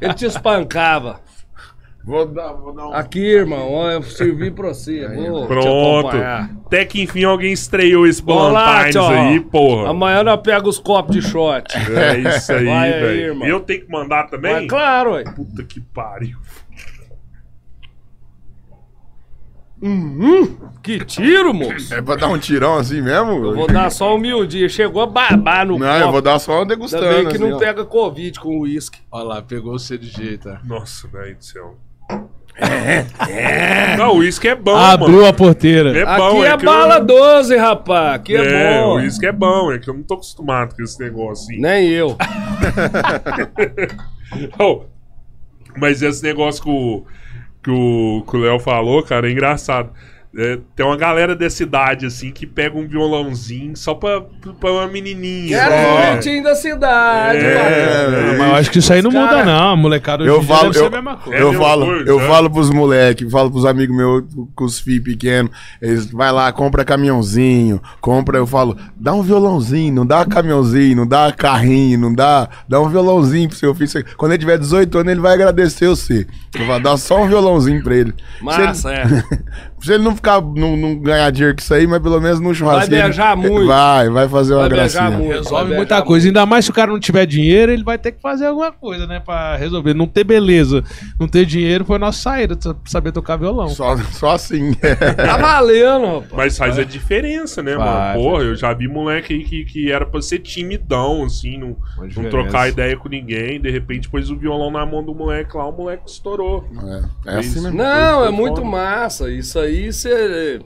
Ele te espancava. Vou dar, vou dar um... Aqui, irmão, ó, eu servi pra você. Vou te Pronto. Até que enfim alguém estreou esse Ballantines aí, porra. Amanhã nós pega os copos de shot. É isso aí, Vai aí, velho. Eu tenho que mandar também? Mas claro, ué. Puta que pariu. Que tiro, moço. É pra dar um tirão assim mesmo? Eu vou dar só um miudinho. Chegou a babar no Não, copo. eu vou dar só uma Ainda degustando. bem que assim, não ó. pega Covid com uísque. Olha lá, pegou você de jeito. ó. Nossa, velho do céu. Não, o uísque é bom, Abriu mano. a porteira. É Aqui bom, é, que bala eu... 12, rapaz. Aqui é, É, bom. o uísque é bom, é que eu não tô acostumado com esse negócio assim. Nem eu. Oh, mas esse negócio que o que o que o Léo falou, cara, é engraçado. É, tem uma galera dessa idade, assim, que pega um violãozinho só pra, pra uma menininha. Era né? o bonitinho da cidade, É, bacana. Ah, mas eu acho que isso aí não Os muda, cara- não. A molecada Eu falo, deve ser eu, a mesma coisa. É a eu mesma falo, coisa, eu né? falo pros moleques, falo pros amigos meus com os filhos pequenos, eles vai lá, compra caminhãozinho, compra, eu falo, dá um violãozinho, não dá caminhãozinho, não dá carrinho, não dá, dá um violãozinho pro seu filho. Quando ele tiver 18 anos, ele vai agradecer você. Eu vou dar só um violãozinho pra ele. Massa, é. se ele não ficar, não, não ganhar dinheiro com isso aí, mas pelo menos no churrasco. Vai beijar muito. Vai, vai fazer uma Vai gracinha. muito. Resolve vai muita coisa. Ainda mais se o cara não tiver dinheiro, ele vai ter que fazer alguma coisa, né? Pra resolver. Não ter beleza, não ter dinheiro foi a nossa saída, sa- saber tocar violão. Só, só assim. Tá valendo, rapaz. Mas faz a diferença, né, Faz, mano? Porra, eu já vi moleque aí que, que era pra ser timidão, assim, não, não trocar ideia com ninguém. De repente, pôs o violão na mão do moleque lá, o moleque estourou. É, é assim mesmo. Não, é muito massa. Isso aí você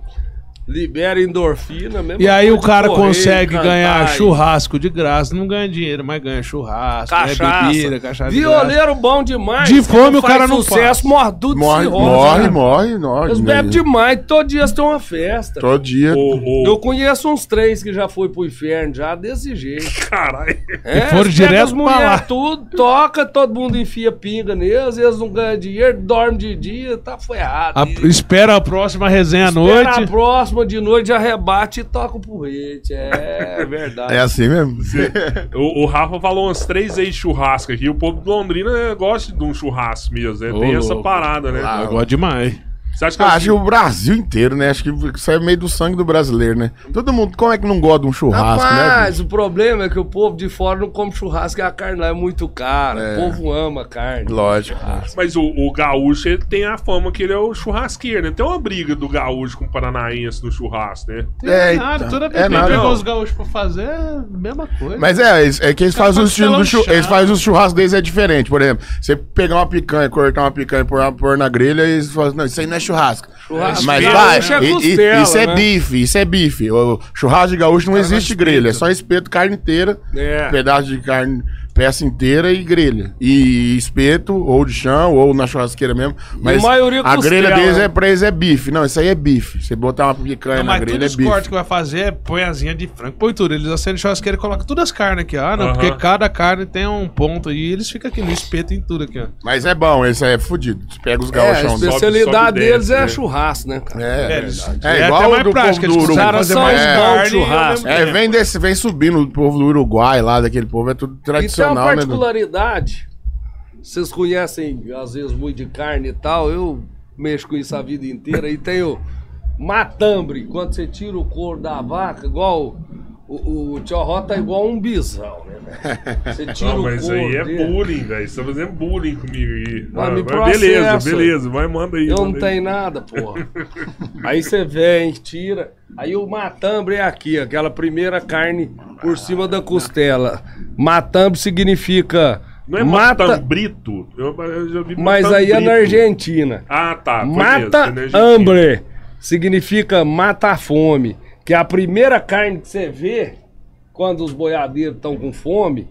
libera endorfina mesmo. E aí o de cara correr, consegue cantar ganhar e- churrasco de graça. Não ganha dinheiro, mas ganha churrasco, ganha Cachaça. bebida, cachaça. de. Violeiro bom demais. De fome o cara não sucesso, faz. morre de cirrose, morre, né? morre, morre. Eles bebem demais, todo dia tem uma festa. Todo dia. Ô, ô, Eu conheço uns três que já foi pro inferno, já desse jeito. caralho. É, foram eles direto as mulheres lá. tudo, toca, todo mundo enfia pinga neles, eles não ganham dinheiro, dorme de dia, tá ferrado. A- E- espera a próxima resenha à Espera noite. a próxima de noite, arrebate e toca o porrete. É verdade. É assim mesmo? O, o Rafa falou umas três vezes churrasco aqui. O povo de Londrina gosta de um churrasco mesmo, né? Ô, Tem essa parada, né? Ah, Eu gosto demais. Você acha que Ah, é acho que o Brasil inteiro, né? Acho que isso é meio do sangue do brasileiro, né? Todo mundo, como é que não gosta de um churrasco, né? Rapaz, bicho? o problema é que o povo de fora não come churrasco e a carne lá é muito cara. É. O povo ama carne. Lógico. Mas o, o gaúcho ele tem a fama que ele é o churrasqueiro, né? Tem uma briga do gaúcho com o paranaense no churrasco, né? É, nada, então, toda é vez que nada. pegou os gaúchos pra fazer, é a mesma coisa. Mas é, é que eles fazem o faz estilo do telão chu... Eles fazem os churrascos deles é diferente. Por exemplo, você pegar uma picanha, cortar uma picanha e pôr, pôr na grelha, eles falam, não, isso aí não é churrasco. Churrasco Mas vai, é costela, isso é né? bife, isso é bife. O churrasco de gaúcho não Cara, existe grelha, é só espeto, carne inteira, É. pedaço de carne peça inteira e grelha. E espeto, ou de chão, ou na churrasqueira mesmo. Mas maioria a costela, grelha deles né? é, pra eles é bife. Não, isso aí é bife. Você botar uma picanha Não, na mas grelha é bife. cortes que vai fazer é põe asinha de frango, põe tudo. Eles acendem churrasqueira e colocam todas as carnes aqui, ó. Ah, não, Aham. porque cada carne tem um ponto aí. Eles ficam aqui no espeto em tudo aqui, ó. Mas é bom, esse aí é fudido. Você pega os É, a gauchão. sobe- especialidade sobe e deles é né? churrasco, né, cara? É, é, eles- verdade. é é igual até o mais do prático, povo do eles Os Uruguai. caras fazer são mais é, carne churrasco. É, vem, desse, vem subindo o povo do Uruguai lá, daquele povo, é tudo E tem uma né? Edu? particularidade. Vocês conhecem, às vezes, muito de carne e tal. Eu mexo com isso a vida inteira. E tem o matambre. Quando você tira o couro da vaca, igual o, o tio Ró tá igual um bisão, né? velho? Você tira Não, o mas couro aí é dele. bullying, velho. Você tá fazendo bullying comigo aí. Mas Ah, mas beleza, processa. beleza. Vai, manda aí. Eu não manda aí. tenho nada, porra. Aí você vem, tira. Aí o matambre é aqui, aquela primeira carne por cima da costela. Matambre significa Não é mata, matambrito? Eu, eu já vi mas aí é na. Argentina. Ah, tá. Mata é hambre significa mata a fome, que é a primeira carne que você vê quando os boiadeiros estão com fome.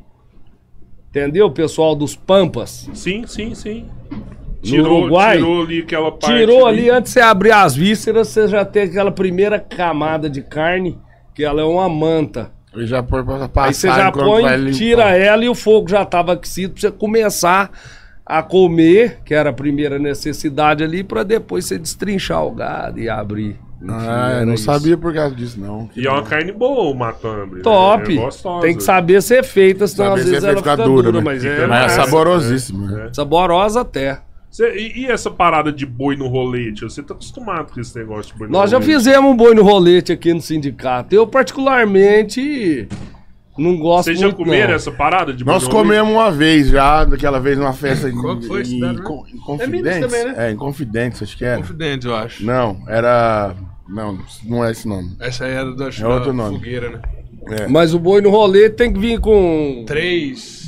Entendeu, pessoal dos Pampas? Sim, sim, sim. No Uruguai, tirou ali aquela parte. Tirou ali, antes de você abrir as vísceras, você já tem aquela primeira camada de carne, que ela é uma manta. E já põe pra passar Aí você já põe, tira ela e o fogo já estava aquecido pra você começar a comer, que era a primeira necessidade ali, pra depois você destrinchar o gado e abrir. Ah, eu não isso. sabia por causa disso, não. E é uma carne boa o matambre. né? Top! É gostosa. Tem que saber ser feita, senão Saber às se vezes ela ficar fica dura, dura, né? mas é, Fica- Mas é massa. saborosíssimo. né? saborosa até. Cê- e, e essa parada de boi no rolete? Você tá acostumado com esse negócio de boi no Nós já rolete? fizemos um boi no rolete aqui no sindicato. Eu, particularmente, não gosto Vocês já comeram essa parada de boi Nós no rolete? comemos uma vez já, daquela vez numa festa em, Qual que foi esse em, né? Em É Confidentes. Minas também, né? É, em Confidentes, acho que era. Confidente, eu acho. Não, era. Não, não é esse nome. Essa aí era da, É outro da nome. fogueira, né? É. Mas o boi no rolete tem que vir com Três.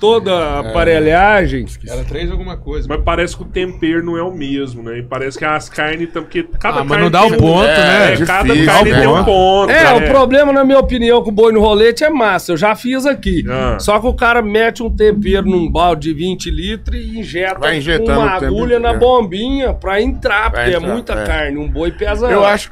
Toda a aparelhagem. Era três alguma coisa. Mas parece que o tempero não é o mesmo, né? E parece que as carnes... Porque cada Ah, mas carne não dá o um- ponto, É, né? É, cada difícil, carne né? tem um ponto. É, o problema, na minha opinião, com o boi no rolete é massa. Eu já fiz aqui. Ah. Só que o cara mete um tempero num balde de 20 litros e injeta uma agulha na inteiro. bombinha pra entrar, Pra porque entrar, é muita é. carne. Um boi pesa Eu acho,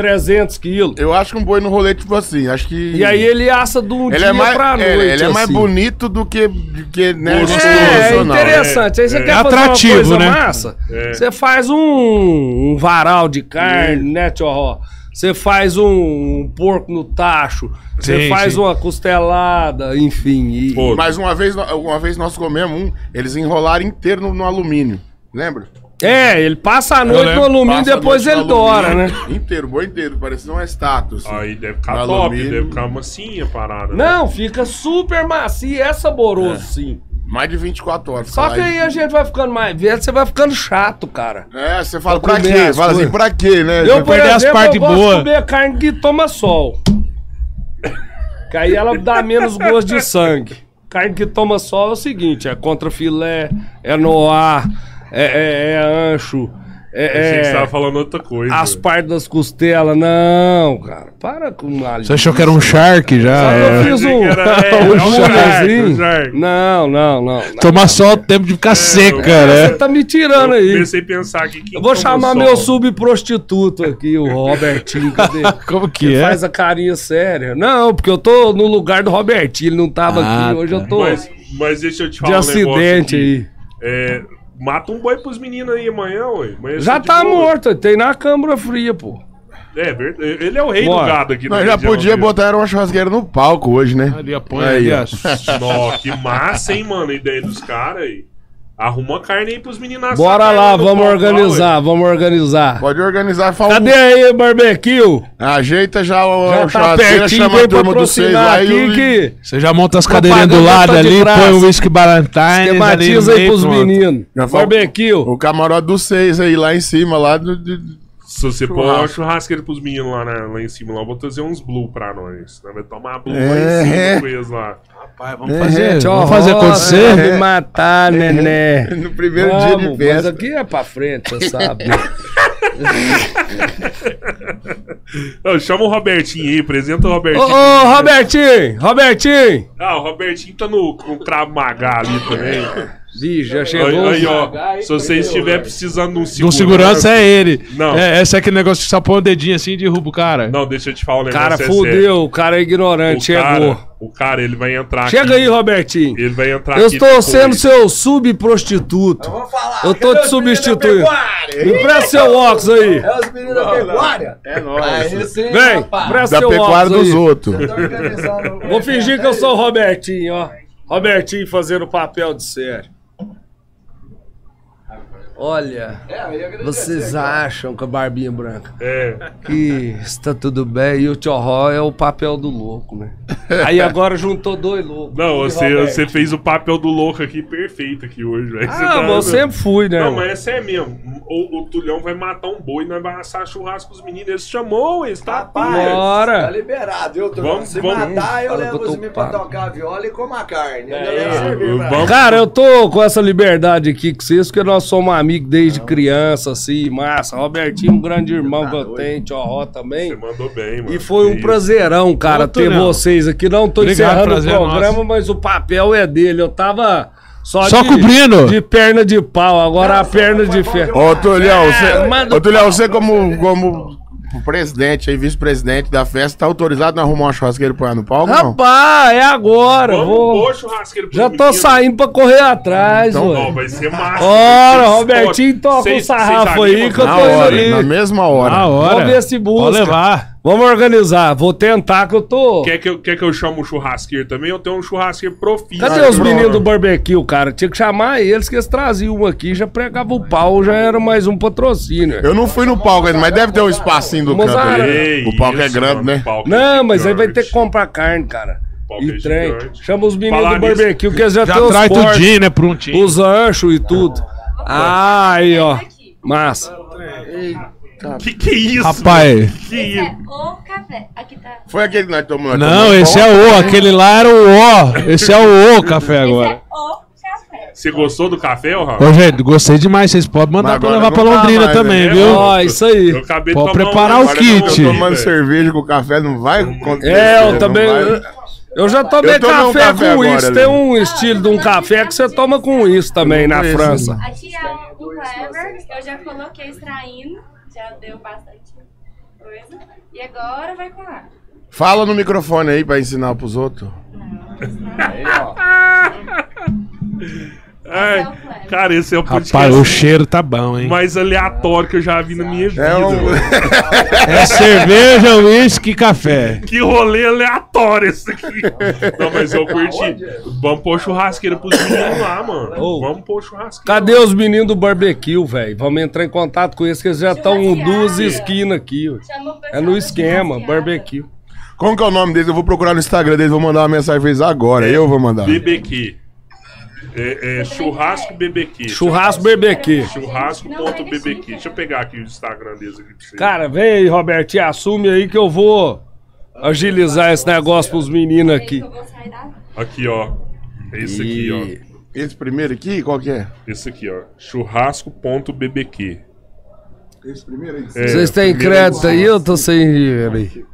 300 quilos. eu acho que um boi no rolete, tipo assim, acho que. E aí ele assa de um ele dia é mais, pra noite. é, ele é mais assim. bonito do que, do que né, Gostoso. É, é profissional. interessante. Aí você É. quer É fazer atrativo, uma coisa né? massa, É. você faz um, um varal de carne, né, tio Ró? Você faz um, um porco no tacho, você faz sim. uma costelada, enfim. e- Mas uma vez, uma vez nós comemos um, eles enrolaram inteiro no, no alumínio. Lembra? É, ele passa a noite no alumínio a depois ele dora, né? Inteiro, boi inteiro, parecia uma estátua. assim. Aí deve ficar No top, alumínio. deve ficar massinha a parada. né? Não, fica super macio, é saboroso, sim. Mais de 24 horas. Só que aí a gente vai ficando mais velho, você vai ficando chato, cara. É, você fala, Pra comer quê? as Fala assim, coisas. pra quê, né? Eu, por perder as exemplo, partes eu gosto boas. de comer carne que toma sol. que aí ela dá menos gosto de sangue. Carne que toma sol é o seguinte, é contra filé, é noir, é, é, é ancho, Eu achei que você é, tava é falando outra coisa. as partes das costelas. Não, cara, para com a Você achou que era um shark já? Só que eu É. fiz um, era- é, um é um shark, um shark. Não, não, não. não. Tomar só o tempo de ficar seca, né? Você tá me tirando Eu aí. a pensar aqui. Eu vou chamar sol? meu subprostituto aqui, o Robertinho. Cadê? Como que Ele é? faz a carinha séria. Não, porque eu tô no lugar do Robertinho, ele não tava Ah, aqui. Hoje tá. eu tô Mas, mas deixa eu te de falar um negócio acidente aí. É, mata um boi pros meninos aí amanhã, ué. Amanhã Já você de tá boa. morto, tem na câmara fria, pô. É. Ele é o rei Bora. do gado aqui Nós já região, podia viu? botar uma churrasqueira no palco hoje, né? Ali, põe Aí, ali, ó. Nó, que massa, hein, mano, a ideia dos caras aí. Arruma uma carne aí pros meninos Bora carne lá, vamos pau, organizar, vamos organizar. Pode organizar, fala Cadê aí, barbecue? Ajeita já o, Já o tá pertinho, chama a turma do seis lá aqui que Você já monta as cadeirinhas do lado tá ali, graça. põe o whisky Ballantine. esquematiza aí pros meninos. Barbecue. o camarote do seis aí, lá em cima, lá do... do- Se você pôr Churrasco. uma churrasqueira pros meninos lá, na- lá em cima, lá, eu vou trazer uns blue pra nós. Nós vamos tomar blue lá É. em cima com eles lá. Rapaz, vamos fazer, Tio vamos fazer acontecer. Me matar, nené. No primeiro dia Vamos, de mas festa. aqui é pra frente, você sabe. né? Não, chama o Robertinho aí, apresenta o Ô, Robertinho. ô, Robertinho! Robertinho! Ah, o Robertinho tá no, no Cravo Magá ali também. Ih, já Aí, chegou. aí, ó. Se você estiver precisando de um Do segurança. segurança é ele. Não. É, esse é aquele negócio que só põe o dedinho assim e derruba o cara. Não, deixa eu te falar um negócio. Cara, é fudeu, o cara é ignorante, O chegou. cara, o cara, ele vai entrar Chega aqui. aí, Robertinho. Ele vai entrar Eu aqui estou depois. sendo seu subprostituto. Vamos falar. Eu tô te da substituindo. pecuária? Me presta seu óculos aí. É os meninos da pecuária? É nóis. Aí Vem, presta Da seu pecuária óculos dos aí. outros. Eu tô organizando- Vou fingir que eu sou o Robertinho, ó. Robertinho fazendo papel de sério. Olha, É, eu vocês aqui, ó. acham com a barbinha branca É. que está tudo bem e o Tchorró é o papel do louco, né? Aí agora juntou dois loucos. Não, você, você fez o papel do louco aqui perfeito aqui hoje, velho. Você Ah, tá- mas eu sempre fui, né? Não, mas essa é mesmo. O, o Tulhão vai matar um boi, nós vamos assar churrasco com os meninos. Eles chamou, eles tá Rapaz, afim, Bora. Tá liberado, eu tô. Vamos- Se vamos- matar, eu Fala levo eu os meninos pra tocar a viola e como a carne. Eu É, cerveja pra- vamos- Cara, eu tô com essa liberdade aqui com vocês, porque nós somos amigos desde criança, assim, massa. Robertinho, um grande irmão que eu tenho, Tchorró Você também. mandou bem, mano. E foi um prazerão, cara, ter Tulhão. vocês aqui. Não tô Obrigado, encerrando o é programa, nosso. mas o papel é dele. Eu tava só, Só de, cobrindo. de perna de pau, agora a perna de ferro. Ô, Tulhão, É, você, ô, Tulhão, você como, como presidente aí, vice-presidente da festa, tá autorizado a arrumar uma churrasqueira pra no palco, não? Rapaz, é agora. Vamos Vou... churrasqueiro pros Já tô saindo pra correr atrás, Então, ué. Não, vai ser massa. Ora, Robertinho, toca vocês- um sarrafo aí que eu Na tô indo hora, ali. na mesma hora. Na hora. Vamos ver se busca. Pode levar. Vamos organizar. Vou tentar que eu tô. Quer que, eu, quer que eu chame o churrasqueiro também? Eu tenho um churrasqueiro profissional. Cadê Ah, os meninos do barbecue, cara? Tinha que chamar eles, que eles traziam um aqui, já pregava o pau, já era mais um patrocínio. Eu não fui no palco ainda, mas deve ter um espacinho do canto ali. Ei, O palco é grande, mano, né? é Não, mas aí vai ter que comprar carne, cara. E é trem. Chama os meninos Falar do nisso, barbecue, que eles já, Já têm os traz cortes, tudinho, né, prontinho. os anchos e tudo. Ah, aí, ó. Massa. Que que é isso? Rapaz. Que Esse isso? é o café. Aqui tá. Foi aquele que nós tomamos. Não, tomamos esse é o. Aquele lá era o O. Esse é o O café Esse agora. é o café. Você gostou do café, ô Rafa? Ô, gente, gostei demais. Vocês podem mandar Mas pra agora levar pra não dá Londrina mais, também, né? viu? Ó, isso aí. Eu acabei Pode tomar preparar um o agora kit. eu Eu vi, tomando cerveja com café, não vai acontecer. É, eu não também. vai. Eu já tomei Eu tomei um café, café com agora, isso. Tem um estilo de um café que você toma com isso também na França. Aqui é o Clever. Eu já coloquei extraindo. Já deu bastante coisa. E agora vai com água. Fala no microfone aí pra ensinar pros outros. Ai, cara, esse é o podcast Rapaz, o cheiro tá bom, hein? mais aleatório que eu já vi na minha vida. É um... velho. É cerveja, uísque e café. Que rolê aleatório esse aqui. Não, mas eu curti. Vamos pôr churrasqueira pros meninos lá, mano. Ô. Vamos pôr churrasqueira. Cadê os meninos do barbecue, velho? Vamos entrar em contato com eles, que eles já estão duas esquinas aqui. ó. É no esquema, barbecue. Como que é o nome deles? Eu vou procurar no Instagram deles, vou mandar uma mensagem pra eles agora. Eu vou mandar. BBQ. É, é churrasco BBQ. Churrasco barbecue. Churrasco.bbq. Deixa eu pegar aqui o Instagram deles aqui pra você. Cara, vem aí, Robertinho, assume aí que eu vou agilizar esse negócio pros meninos aqui. Aqui, ó. Esse aqui, ó. Esse primeiro aqui, qual que é? Esse aqui, ó. Churrasco.bbq. Esse primeiro aí. É, Vocês têm crédito aí? Eu tô sem dinheiro aí.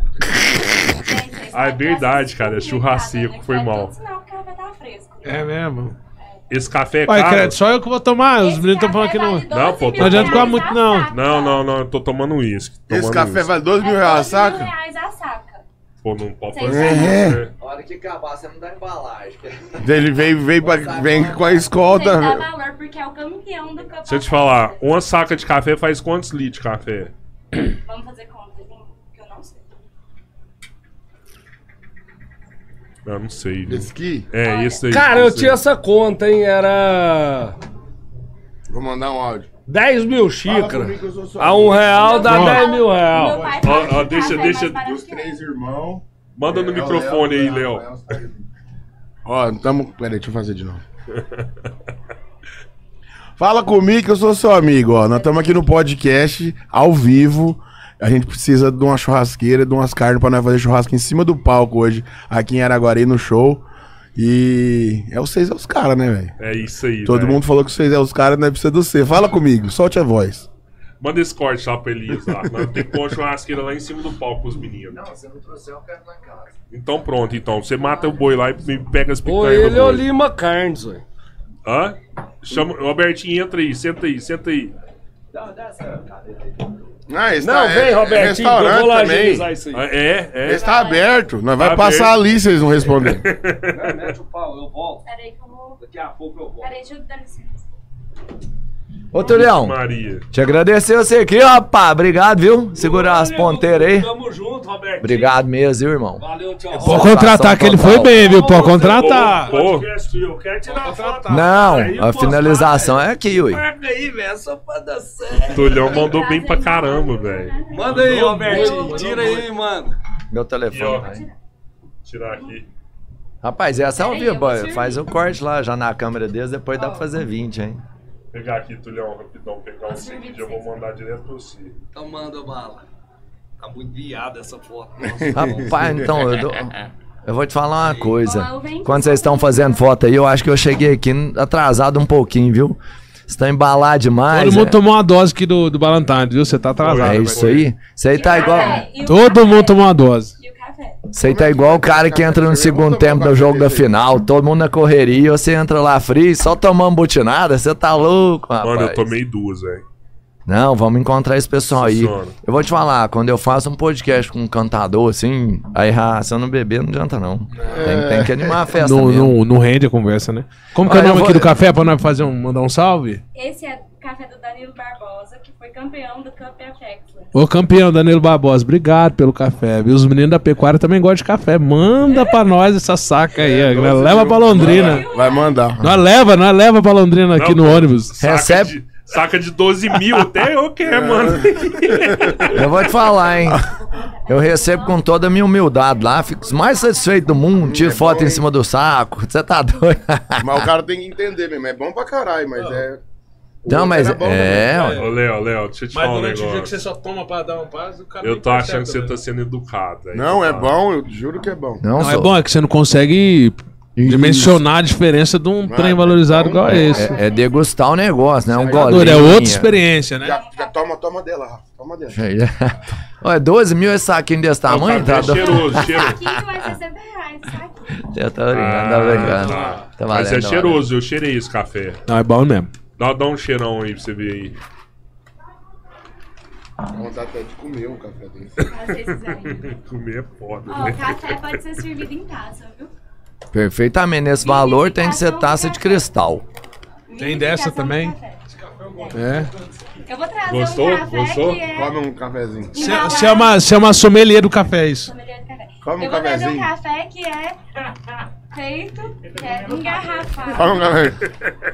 Ah, é verdade, cara, é um foi mal. É mesmo. Esse café é Pai, caro? crédito, só eu que vou tomar. Os Esse meninos estão falando que não. vale Não, 12 pô, mil não adianta ficar reais muito, a não. Não, não, não, eu tô tomando uísque. Esse tomando café uísque. vale 12 mil reais a 12 saca? mil reais a saca. Pô, não pode Sem fazer isso, É. né? A hora que acabar, você não dá embalagem. Ele veio, veio pra, vem com a Tem que escolta. dar valor porque é o campeão do campeonato. Deixa eu te falar, uma saca de café faz quantos litros de café? Vamos fazer conta, gente, que eu não sei. Eu não sei, viu? Esse aqui, É, esse aí. Cara, eu tinha essa conta, hein? Era vou mandar um áudio. 10 mil xícaras. A um real dá Ó. 10 mil Meu real. Ó, ó, deixa- café é deixa- Dos que três irmãos. Manda no É, o microfone aí, Léo, tá. Ó, tamo. Peraí, deixa eu fazer de novo. Fala comigo que eu sou seu amigo, ó. Nós estamos aqui no podcast, ao vivo. A gente precisa de uma churrasqueira, de umas carnes pra nós fazer churrasco em cima do palco hoje, aqui em Araguari, no show. E é vocês, é os caras, né, velho? É isso aí. Todo velho. mundo falou que vocês é os caras, não é precisa do você. Fala comigo, solte a voz. Manda esse corte lá pro Elias lá. Nós tem que pôr uma churrasqueira lá em cima do palco com os meninos. Não, eu não trouxer, eu quero na casa. Então pronto, então. Você mata o boi lá e me pega as Ô, picanhas ele do é o. Lima Carnes, ué. Hã? Chama... O Albertinho, entra aí, senta aí, senta aí. Dá, dá essa cadeira aí. Ah, esse Não, tá- vem, é- é Robertinho, que eu restaurante vou lá também. isso aí. É, é. Esse tá aberto. Nós vai Tá passar aberto. ali se eles não responderem. Mete o pau, eu volto. Peraí que eu vou. Daqui a pouco eu volto. Peraí, deixa eu dar licença. Ô, Tulião, Maria. te agradecer você aqui, rapaz. Obrigado, viu? Segurar as ponteiras aí. Tamo junto, Roberto. Obrigado mesmo, viu, irmão? Valeu, tchau. Pode contratar, que ele foi bem, viu? Pode contratar. Pô, Podcast, eu quero tirar foto. Não, a pô, finalização é aqui, ui. Marca aí, velho, só pra dar certo. Tulhão mandou bem pra caramba, velho. Manda aí, Robertinho. Tira aí, mano. Meu telefone. Tirar aqui. Rapaz, essa é ao vivo. Faz o corte lá já na câmera deles, depois dá pra fazer 20, hein? Pegar aqui, Tulhão, rapidão. Pegar um vídeo, eu vou mandar direto pra você. Então manda bala. Tá muito viada essa foto. Rapaz, então, eu, dou- eu vou te falar uma coisa. Quando vocês estão fazendo foto aí, eu acho que eu cheguei aqui atrasado um pouquinho, viu? Vocês estão embalados demais. Todo mundo é. tomou uma dose aqui do, do Balantine, viu? Você tá atrasado. É isso aí. Isso aí tá igual. E Todo mundo tomou uma dose. Aí tá igual o cara que entra no segundo tempo do jogo da final, todo mundo na correria, você entra lá frio, só tomando butinada, você tá louco, rapaz. Mano, eu tomei duas, velho. Não, vamos encontrar esse pessoal aí. Eu vou te falar, quando eu faço um podcast com um cantador assim, aí ah, se eu não beber, não adianta não. Tem, tem que animar a festa Não, não, não rende a conversa, né? Como que é o eu nome vou- aqui do café pra nós fazer um, mandar um salve? Esse é café do Danilo Barbosa, que foi campeão do Cup Affectless. Ô campeão Danilo Barbosa, obrigado pelo café, viu? Os meninos da pecuária também gostam de café. Manda pra nós essa saca aí. Nós leva pra Londrina. Vai mandar. Nós leva, nós leva pra Londrina aqui Não, no ônibus. Saca Recebe- De, saca de 12 mil, até eu quero, mano. Eu vou te falar, hein? Eu recebo com toda a minha humildade lá, fico mais satisfeito do mundo, tiro foto em cima do saco. Você tá doido? Mas o cara tem que entender mesmo. É bom pra caralho, mas é. O Não, mas bom é. Ô, Léo, Léo, deixa eu te falar um negócio. só toma pra dar um passo, o cara Eu tô achando que você tá sendo educado. aí Não, tá é bom, eu juro que é bom. Não, Não, é bom, é que você não consegue dimensionar a diferença de um trem é valorizado bom, igual é, esse. É, é degustar o negócio, né? Um Jogador, golinho. é outra experiência, né? Já, já toma, toma dela, Rafa. Toma dela. Olha, 12 mil esse saquinho desse Não, tamanho? Tá é doido? cheiroso, cheiroso. aqui vai 60 reais, sabe? Eu tô brincando, tá brincando. tá. Tá Mas é valendo, tá cheiroso, eu cheirei esse café. Não, é bom mesmo. Dá, dá um cheirão aí pra você ver aí. Dá vontade até de comer um café desse. Comer é foda, Ó, o né? café pode ser servido em taça, viu? Perfeitamente. Nesse valor tem que ser taça de cristal. Tem dessa do também? café. É. Eu vou trazer Gostou? um café Gostou? que é... Come um cafezinho. Se é uma, se é uma sommelier do café, isso. Sommelier do café. Come um Eu vou trazer um cafezinho. café que é feito, é engarrafado um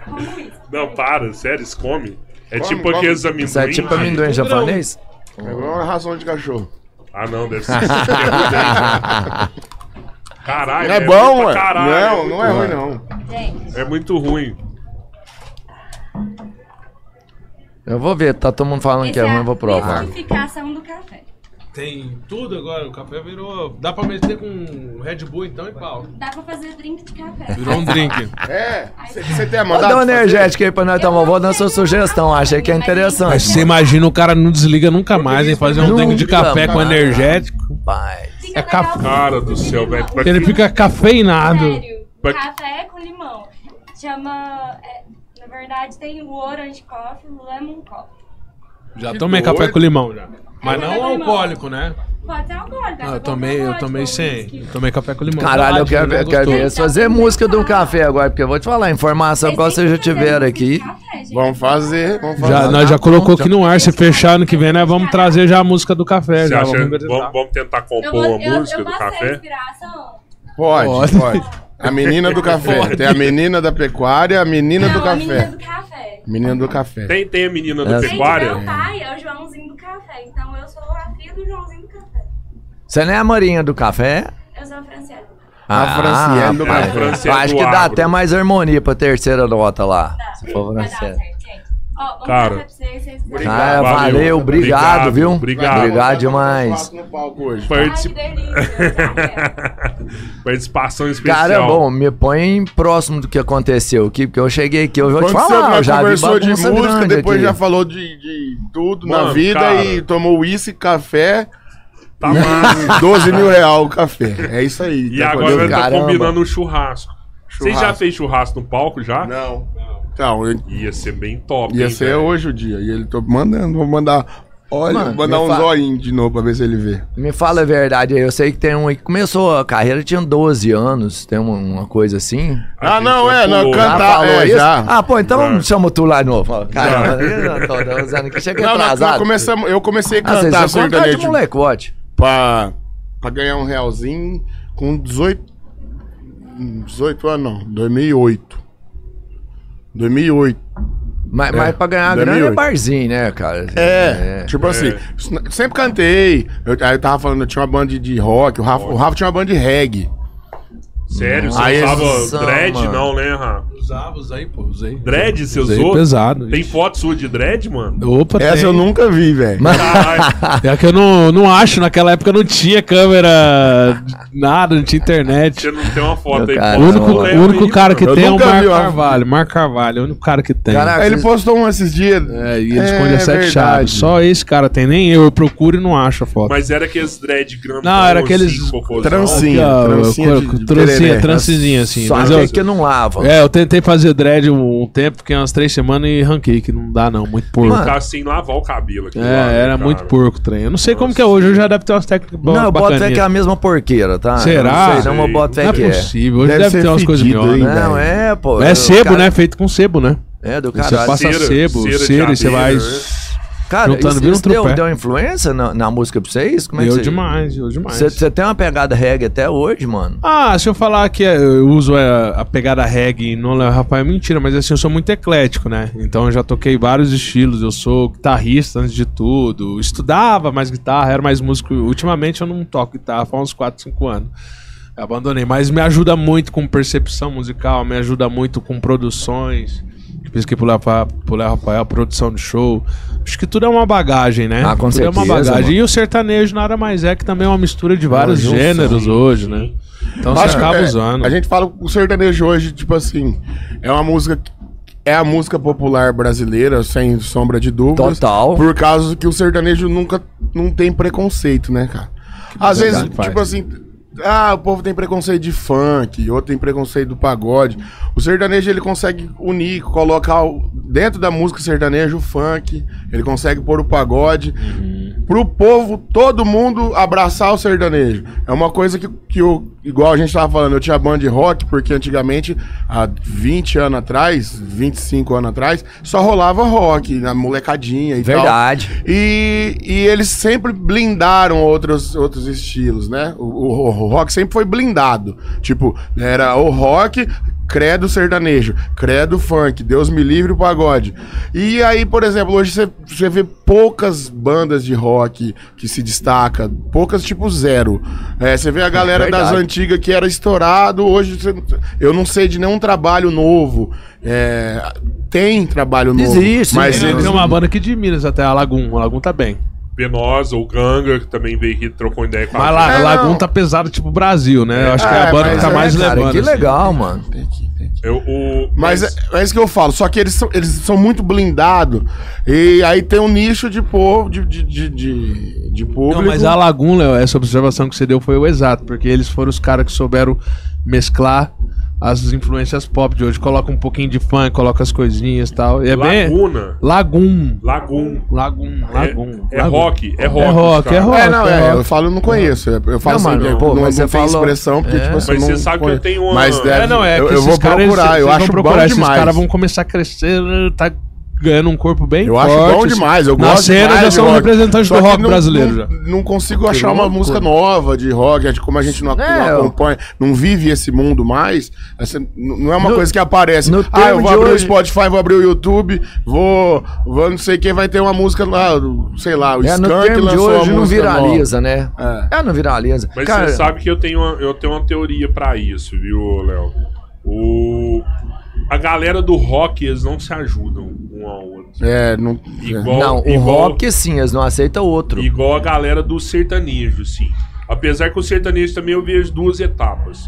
com uísque. Não, para, sério, isso come. É Come, tipo come. aqueles amendoim. Isso é tipo amendoim japonês? É igual uma ração de cachorro. Ah, não, deve ser. isso que é. Caralho, É bom, pra ué. caralho, Não, não é ruim, não. Gente, É muito ruim. Eu vou ver, tá todo mundo falando que é ruim, é eu vou a provar. minificação do café. Tem tudo agora, o café virou. Dá pra meter com Red Bull então e pau. Dá pra fazer drink de café. Virou um drink. É, você tem a Vou mandado dar uma energética aí pra nós tomar. Vou dar a sua sugestão, achei que é Mas interessante. você imagina o cara não desliga nunca mais, hein? Fazer um drink de café com energético. Fica É café. Cara do céu, velho. Ele fica cafeinado. Sério, café com limão. Chama. é, na verdade, tem o orange coffee, o lemon coffee. Já Que tomei doido. café com limão já. Mas não alcoólico, né? Pode ser alcoólico. Ah, eu tomei, eu tomei sem. Eu tomei café com limão. Caralho, eu Verdade, quero ver, quero ver fazer música do café agora, porque eu vou te falar, informação igual vocês já tiveram aqui. Vamos fazer, vamos fazer. Já, nós já colocou aqui no ar, se fechar ano que vem, nós vamos trazer já a música do café. Você Já, acha, vamos vamos, inventar. vamos tentar compor eu, música do a café? Pode, Pode. A menina do café. Tem a menina da pecuária, a menina do a menina café. do café. Menina do café. Tem, tem a menina do É. Gente, pecuária? meu pai é o Joãozinho filha do Joãozinho do café. Você não é a Marinha do café? Eu sou a Franciele. A Franciele do rapaz. café. Franciele Eu acho que dá agro. até mais harmonia pra terceira nota lá. Tá, Se for Franciele. Um Cara. café pra vocês, vocês Obrigado. Ah, valeu, Valeu. obrigado, Obrigado, viu? obrigado. Obrigado Eu demais. Particip... Participação especial. Cara, bom, me põe próximo do que aconteceu aqui, porque eu cheguei aqui, eu vou te Quando falar, eu já vi conversou de bagunça música, depois aqui. já falou de, de tudo Mano, na vida cara. e tomou uísque, café Tá massa. e 12 mil real o café. É isso aí. E tá agora tá Caramba. combinando o churrasco. Você já Churrasco. fez churrasco no palco já? Não. Então, eu- Ia ser bem top. ia hein, ser velho? hoje o dia. E ele tô mandando, vou mandar. Olha, Mano, vou mandar um fala. zoinho de novo pra ver se ele vê. Me fala a verdade aí, eu sei que tem um aí que começou a carreira, tinha 12 anos, tem uma, uma coisa assim. A Ah, não, é, não, pulou. canta- Já Tá, falou é, isso? já. Ah, pô, então Já. chama tu lá de novo. Caramba, eu tô tô usando aqui, chega Não, atrasado. começamos, eu comecei a Ah, cantar são contato de sertanejo molecote. pra, pra ganhar um realzinho com 18. 18 anos, não, 2008. 2008. Mas, É, mas pra ganhar grana é 2008. barzinho, né, cara? É, tipo assim, sempre cantei. Eu, aí eu tava falando, eu tinha uma banda de- de rock, o Rafa, o Rafa tinha uma banda de reggae. Sério? Você Aí usava dread? mano. Não, né, Rafa? Usava, usei, pô, usei. Dread você Usei usou? pesado. Tem ixi. foto sua de dread, mano? Opa, Essa tem. eu nunca vi, velho. Caralho. É que eu não, não acho, naquela época não tinha câmera, nada, não tinha internet. Você não tem uma foto aí. Cara, O único, o único aí, cara que Eu tem é o Marco uma- Carvalho. Marco Carvalho, é o único cara que tem. Caraca, Aí ele postou um esses dias. É, e ele É, esconde as sete verdade. chaves. Só esse cara tem, nem eu. Eu procuro e não acho a foto. Mas era aqueles dread grandão. Não, era assim, aqueles trancinha. Trancinha trancinha, tereré. trancinha, assim. Só mas que eu- é que não lava. É, eu tentei fazer dread um, um tempo, fiquei umas três semanas e ranquei, que não dá não, muito porco. Mano, sem lavar o cabelo aqui. é, era muito porco o trem. Eu não sei como que é hoje, eu já deve ter umas técnicas bo- não, eu boto fé que é a mesma porqueira, tá? Será? Eu Não sei, não, eu boto fé Não é que é. possível, hoje Deve deve, ter umas coisas melhores. Não, é, pô. É sebo, cara- né? Feito com sebo, né? É, do Você caralho. passa Cera- sebo, cera cera, e você vai... Cara, isso, isso deu, deu influência na, na música pra vocês? Como é Deu que demais, deu demais. Você tem uma pegada reggae até hoje, mano? Ah, se eu falar que é- eu uso a, a pegada reggae não Rafael, é mentira, mas assim, eu sou muito eclético, né? Então eu já toquei vários estilos, eu sou guitarrista antes de tudo, estudava mais guitarra, era mais músico. Ultimamente eu não toco guitarra faz uns 4, 5 anos. Eu abandonei, mas me ajuda muito com percepção musical, me ajuda muito com produções. Pesquei pro Léo Rafael, pro Léo Rafael, produção de show. Acho que tudo é uma bagagem, né? Ah, com tudo é uma certeza, bagagem. mano. E o sertanejo nada mais é que também é uma mistura de vários junção, gêneros hoje, né? Então você Acho que, acaba é, usando. A gente fala que o sertanejo hoje, tipo assim, é uma música. que- É a música popular brasileira, sem sombra de dúvidas. Total. Por causa que o sertanejo nunca não tem preconceito, né, cara? Às vezes, tipo faz. assim. Ah, o povo tem preconceito de funk, outro tem preconceito do pagode. O sertanejo ele consegue unir, colocar o- dentro da música sertanejo o funk, ele consegue pôr o pagode. Pro povo, todo mundo abraçar o sertanejo. É uma coisa que, que eu, igual a gente tava falando, eu tinha banda de rock, porque antigamente, há 20 anos atrás, 25 anos atrás, só rolava rock, na molecadinha e tal. Verdade. E, e eles sempre blindaram outros, outros estilos, né? O, o- o rock sempre foi blindado. Tipo, era o rock, credo sertanejo, credo funk, Deus me livre o pagode. E aí, por exemplo, hoje você- vê poucas bandas de rock que se destaca, poucas tipo zero. É, você vê a galera das Verdade. Antigas que era estourado, hoje eu não sei de nenhum trabalho novo. É, tem trabalho novo. Existe, mas Tem, eles tem uma banda aqui de Minas até, a Lagoon. A Lagoon tá bem. Penosa, o Ganga, que também veio aqui, trocou ideia com a Mas lá, É, Lagoon tá pesado tipo Brasil, né? Eu acho que é a banda mas que tá é, mais cara, levando. que assim. legal, mano. Tem que- tem que- Eu, o, Mas é, é isso que eu falo, só que eles são, eles são muito blindados. E aí tem um nicho de povo, de, de, de, de, de público. Não, mas a Lagoon, Léo, essa observação que você deu foi o exato, porque eles foram os caras que souberam mesclar as influências pop de hoje. Coloca um pouquinho de funk, coloca as coisinhas e tal. E é bem. Laguna. Lagoon. Lagoon. Lagoon, Lagoon. É, é Lagoon. rock, é rock. É rock, é rock. É, não, é, rock. eu falo, eu não conheço. Eu falo Não, assim, eu pô, não, mas não você tem falou- expressão, porque, É. tipo assim, Mas não você sabe que eu tenho uma- Mas deve, É, não, é eu, que eu vou procurar, eu acho bom procurar, Esses demais. caras vão começar a crescer, tá ganhando um corpo bem Eu forte. acho bom assim. demais, eu Na gosto cena demais já de são rock. representantes Só do que rock não- brasileiro não, já. Não consigo achar uma loucura. música nova de rock, é de como a gente não, É, não eu- acompanha, não vive esse mundo mais. essa- n- não é uma No- coisa que aparece. no Ah, eu termo vou de abrir hoje- o Spotify, vou abrir o YouTube, vou, vou não sei quem vai ter uma música lá, sei lá, o É, no Skank termo de lançou hoje uma não música viraliza, né? É. É, não viraliza. Mas Cara, você sabe que eu tenho, uma, eu tenho uma teoria pra isso, viu, Léo? O... a galera do rock, eles não se ajudam um ao outro. É, não. Igual, Não, o igual, rock sim, eles não aceitam outro. igual a galera do sertanejo, sim. Apesar que o sertanejo também eu vejo duas etapas.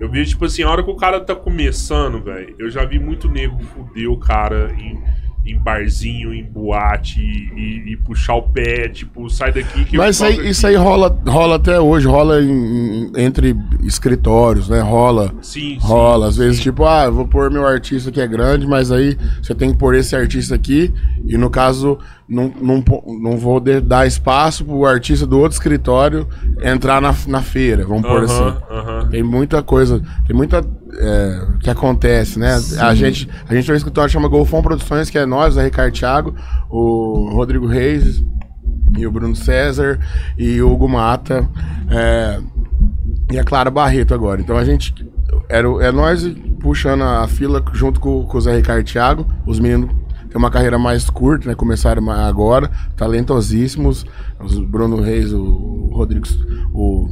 Eu vejo, tipo assim, a hora que o cara tá começando, velho, eu já vi muito nego fuder o cara em, em barzinho, em boate e, e puxar o pé, tipo, sai daqui que eu Mas isso toco aí, isso aí rola, rola até hoje, rola em- entre escritórios, né? Rola. Sim, sim, Rola, às vezes, sim. tipo, ah, eu vou pôr meu artista que é grande, mas aí você tem que pôr esse artista aqui, e no caso, não, não, não vou dar espaço pro artista do outro escritório entrar na, na feira, vamos pôr assim. Aham, aham. Tem muita coisa, tem muita é, que acontece, né? A gente, a gente tem um escritório que chama Golfão Produções, que é nós, o Ricardo Thiago, o Rodrigo Reis e o Bruno César e o Hugo Mata é, e a Clara Barreto agora. Então a gente era, é nós puxando a fila junto com, com o Zé Ricardo e Thiago, os meninos têm uma carreira mais curta, né? Começaram agora, talentosíssimos. Os Bruno Reis, o, o Rodrigo, o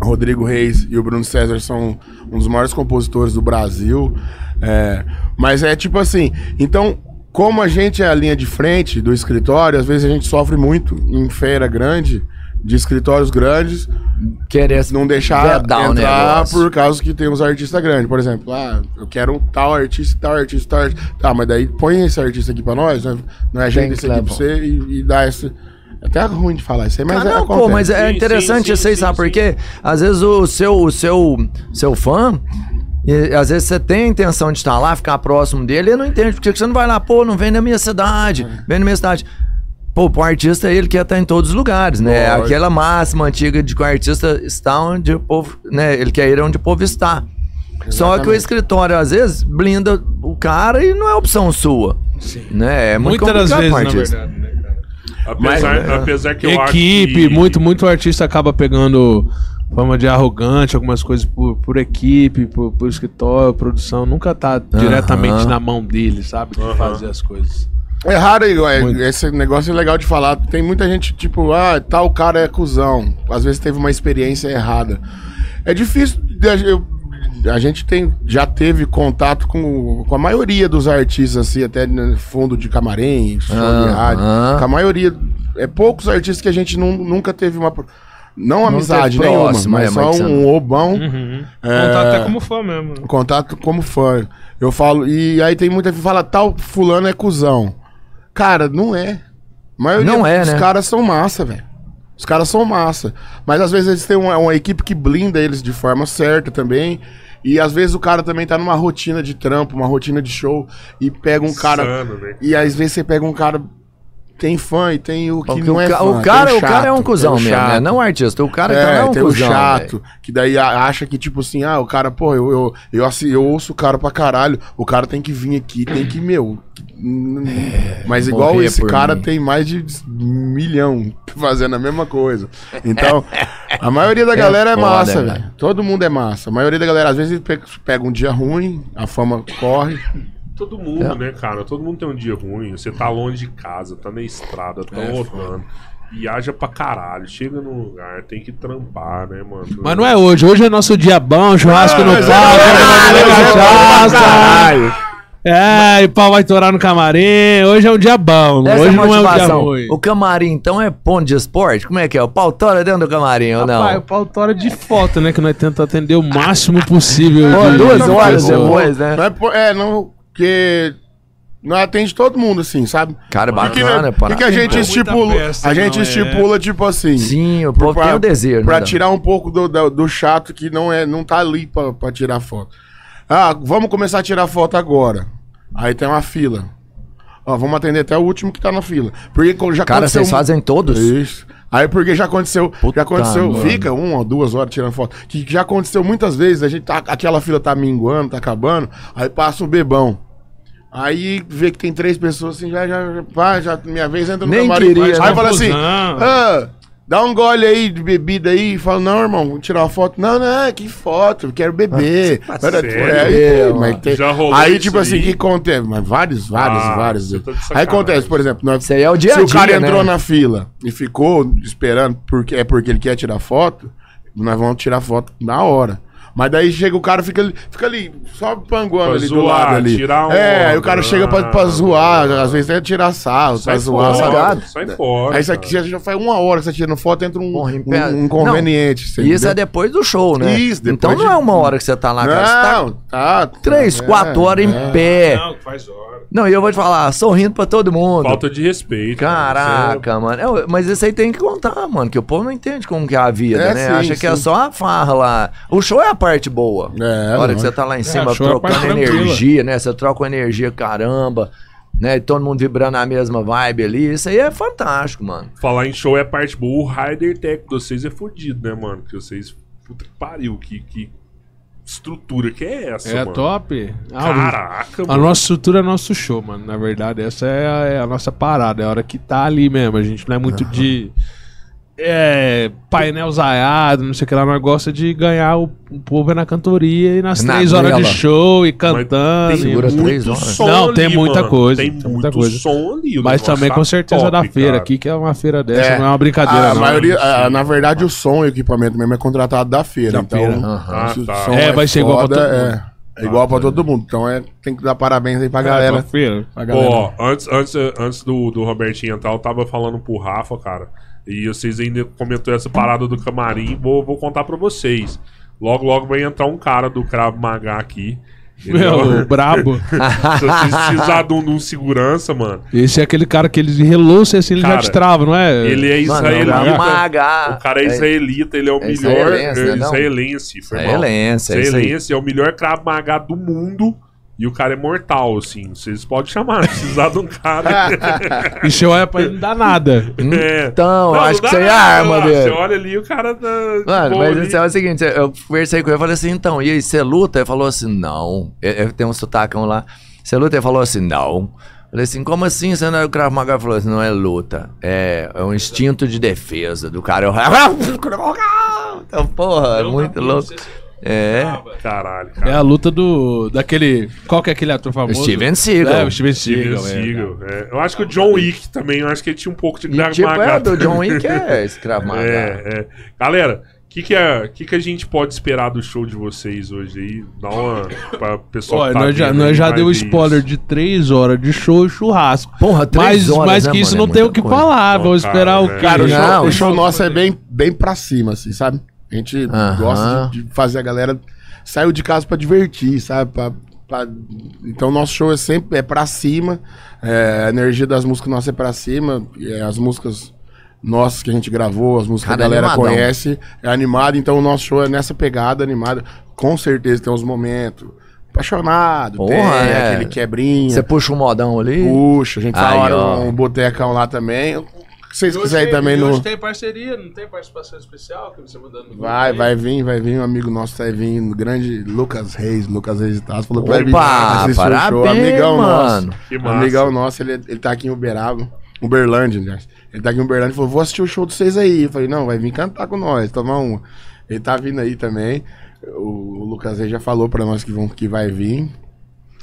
Rodrigo Reis e o Bruno César são um dos maiores compositores do Brasil. É, mas é tipo assim, então, como a gente é a linha de frente do escritório, às vezes a gente sofre muito em feira grande, de escritórios grandes, Querer não deixar entrar por causa que temos artista grande. Por exemplo, ah, eu quero um tal artista, tal artista, tal artista. Tá, mas daí põe esse artista aqui pra nós, né? não é agenda Tem esse aqui pra você e, e dá esse. É até ruim de falar isso aí, mas Ah, é, não, acontece. pô, mas é Sim, interessante sim, isso aí, sim, sabe sim, por quê? Às vezes o seu, o seu, seu fã, e, às vezes você tem a intenção de estar lá, ficar próximo dele, ele não entende, porque você não vai lá, pô, não vem na minha cidade, É. vem na minha cidade. Pô, pro artista ele quer estar em todos os lugares, né? Lógico. Aquela máxima antiga de que o artista está onde o povo, né? Ele quer ir onde o povo está. Só que o Exatamente. escritório, às vezes, blinda o cara e não é opção sua. Sim. Né? É muito Muitas das vezes, na verdade, né? Apesar, Mas, apesar que eu Equipe, acho que... muito, muito artista acaba pegando fama de arrogante, algumas coisas por, por equipe, por, por escritório, produção. Nunca tá diretamente na mão dele, sabe? De fazer as coisas. É raro, é, Muito. esse negócio é legal de falar. Tem muita gente, tipo, ah, tal cara é cuzão. Às vezes teve uma experiência errada. É difícil. eu- a gente tem, já teve contato com, com a maioria dos artistas, assim, até no fundo de camarim, show de Aham. rádio. Com a maioria. É poucos artistas que a gente nun- nunca teve uma. Não amizade teve nenhuma, mas é, só um obão. Uhum. É. Contar até como fã mesmo. né? Contato como fã. Eu falo, e aí tem muita gente que fala, tal fulano é cuzão. Cara, não é. A maioria Não é, dos né? caras são massa, velho. Os caras são massa. Mas às vezes eles têm uma, uma equipe que blinda eles de forma certa também. E às vezes o cara também tá numa rotina de trampo, uma rotina de show, e pega um cara. Insano, né? E às vezes você pega um cara. Tem fã e tem o que Porque não o, é ca- fã. o tem cara, o chato, cara é um cuzão o mesmo, né? Não o artista. O cara é, também é um tem cuzão. o chato, velho. que daí acha que, tipo assim, ah, o cara, pô, eu, eu, eu, assi- eu ouço o cara pra caralho, o cara tem que vir aqui, tem que, meu. mas igual morrer esse cara mim. tem mais de um milhão fazendo a mesma coisa. Então, a maioria da É galera é massa, né? velho. Todo mundo é massa. A maioria da galera, às vezes, pe- pega um dia ruim, a fama corre. Todo mundo, É. né, cara? Todo mundo tem um dia ruim. Você tá longe de casa, tá na estrada, tá rodando. Viaja pra caralho. Chega no lugar, tem que trampar, né, mano? Mas não é hoje. Hoje é nosso dia bom, churrasco no é- todo mundo mas é. É, e pau vai torar no camarim. Hoje é um dia bom. Essa hoje não é um dia motivação. ruim. o camarim, então, é ponto de esporte? Como é que é? O pau tora dentro do camarim ou não? Rapaz, o pau tora de foto, né? Que nós tentamos atender o máximo possível. Pô, de- duas de horas depois, né? Não é, é, não, porque não atende todo mundo, assim, sabe? Cara, O que, bacana, que, que a gente estipula? festa, a gente não, é. estipula, tipo assim. Sim, o povo pra- tem o desejo. Pra né? tirar um pouco do, do, do chato que não, é, não tá ali pra, pra tirar foto. Ah, vamos começar a tirar foto agora. Aí tem uma fila. Ó, vamos atender até o último que tá na fila. Porque já Cara, aconteceu. vocês fazem todos? Isso. Aí porque já aconteceu, Puta, já aconteceu, mano. fica uma ou duas horas tirando foto. Que já aconteceu muitas vezes, a gente tá, aquela fila tá minguando, tá acabando, aí passa um bebão. Aí vê que tem três pessoas assim, já, já, já, pá, já minha vez entra no Nem camarim. queria, aí né? fala assim, ah, dá um gole aí de bebida aí. E fala, não, irmão, vamos tirar uma foto. Não, não, que foto, quero beber. Era- sério? é, mas tem- Já rolou aí, tipo assim, o que acontece? Mas vários, vários, Ah, vários. tá Aí acontece, por exemplo, nós, é o dia se o dia, cara entrou né? na fila e ficou esperando porque é porque ele quer tirar foto, nós vamos tirar foto na hora. Mas daí chega o cara, fica ali, fica ali só panguando Pra ali do zoar, lado ali. tirar É, onda. aí o cara chega pra, pra zoar, às vezes até tirar sarro, pra zoar, fora, sabe? sai fora. Aí isso aqui já, já faz uma hora que você tirando foto, entra um, Porra, em um, um inconveniente. E isso é depois do show, né? Isso, depois Então não de- é uma hora que você tá lá, cara. Você tá Não, tá. tá, três, é, quatro horas em é. pé. Não, faz hora. Não, e eu vou te falar, sorrindo pra todo mundo. Falta de respeito. Caraca, mano. É, mas isso aí tem que contar, mano, que o povo não entende como que é a vida, É, né? sim, Acha que é sim. só a farra lá. O show é a parte boa. É, a hora que lógico. você tá lá em cima é a parte trocando tranquila. energia, né? Você troca uma energia, caramba. Né? Todo mundo vibrando a mesma vibe ali. Isso aí é fantástico, mano. Falar em show é parte boa. O Rider Tech de vocês é fodido, né, mano? Que vocês. Puta que pariu. Que, que estrutura que é essa, É mano? top. Ah, Caraca, A mano. nossa estrutura é nosso show, mano. Na verdade, essa é a, é a nossa parada. É a hora que tá ali mesmo. A gente não é muito de. É, painel zaiado, não sei o que lá. Nós gosta de ganhar o, o povo é na cantoria e nas Na três horas de show e cantando. Tem e- Segura muito três horas. som Não, ali, tem muita mano. coisa, Tem tem muito muita coisa. som ali. o Mas também tá com certeza top, da feira cara. aqui, que é uma feira dessa, É. não é uma brincadeira, A não. maioria, a- na verdade, o som e o equipamento mesmo é contratado da feira. Da então, feira. Ah, se o tá. som É, vai ser igual pra todo é, mundo. É igual pra todo mundo. Então é, tem que dar parabéns aí pra É, galera. Pra Pô, galera. ó, antes, antes, antes do, do Robertinho entrar, eu tava falando pro Rafa, cara. E vocês ainda comentou essa parada do camarim. Vou, vou contar pra vocês. Logo, logo vai entrar um cara do Cravo Magá aqui. Meu, brabo. Se vocês precisarem de um, segurança, mano. Esse é aquele cara que ele relou se assim ele já Cara, te trava, não é? Ele é Mano, israelita. Maga. O cara é israelita, ele é o É melhor. israelense, né, É israelense, mal. Israelense, é aí. Israelense é o melhor Krav Maga do mundo. E o cara é mortal, assim. Vocês podem chamar, se precisar de um cara. E show é pra ele não dar nada. É. Então, Não, acho não que dá isso aí é arma dele. Você olha ali, o cara tá. Mano, mas ali. isso é o seguinte, eu conversei com ele e falei assim, então, e aí, você luta? Ele falou assim, não. Ele, ele tem um sotacão lá. Você luta? Ele falou assim, não. Eu Falei assim, como assim você não é o Krav Maga? Ele falou assim, não é luta, é, é um instinto de defesa do cara. Eu, então, porra, é muito louco. É, Caralho, É cara. a luta do. daquele. Qual que é aquele ator famoso? Steven Seagal. É, o Steven Steven Seagal. é. Seagal, é. Eu acho que o John Wick também, eu acho que ele tinha um pouco de Krav tipo, Maga. é do John Wick é Maga. É, é. Galera, o que, que, é, que, que a gente pode esperar do show de vocês hoje aí? Dá uma. Pra pessoal Olha, tá nós já, nós já deu spoiler isso. de 3 horas de show e churrasco. Porra, três Mas, horas, mas né, que isso mano? não É tem o que coisa. falar. Não, Vamos cara, esperar o né? Cara, o show, Não, o show não. nosso é bem, bem pra cima, assim, sabe? A gente gosta de, de fazer a galera saiu de casa pra divertir, sabe? Pra, pra- Então, nosso show é sempre é pra cima. é, a energia das músicas nossas é pra cima. é, as músicas nossas que a gente gravou, as músicas Cara, que a galera animadão. conhece, é animado. Então, o nosso show é nessa pegada animada. Com certeza tem uns momentos apaixonado, Porra, tem é. aquele quebrinha. Você puxa um modão ali. Puxa, a gente Aí, fala ó. um botecão lá também. Se vocês quiserem hoje- também e no. Hoje tem parceria, não tem participação especial que você mandando no Vai, vai vir, vai vir um amigo nosso, vai vir, o grande Lucas Reis, Lucas Reis de Tasso, falou que vai vir Opa, o show. parabéns, Amigão mano. nosso. Que massa. Amigão nosso, ele, ele tá aqui em Uberaba, Uberlândia, aliás. Ele tá aqui em Uberlândia e falou, vou assistir o show de vocês aí. Eu falei, não, vai vir cantar com nós, tomar uma. Ele tá vindo aí também. O, o Lucas Reis já falou pra nós que, vão, que vai vir.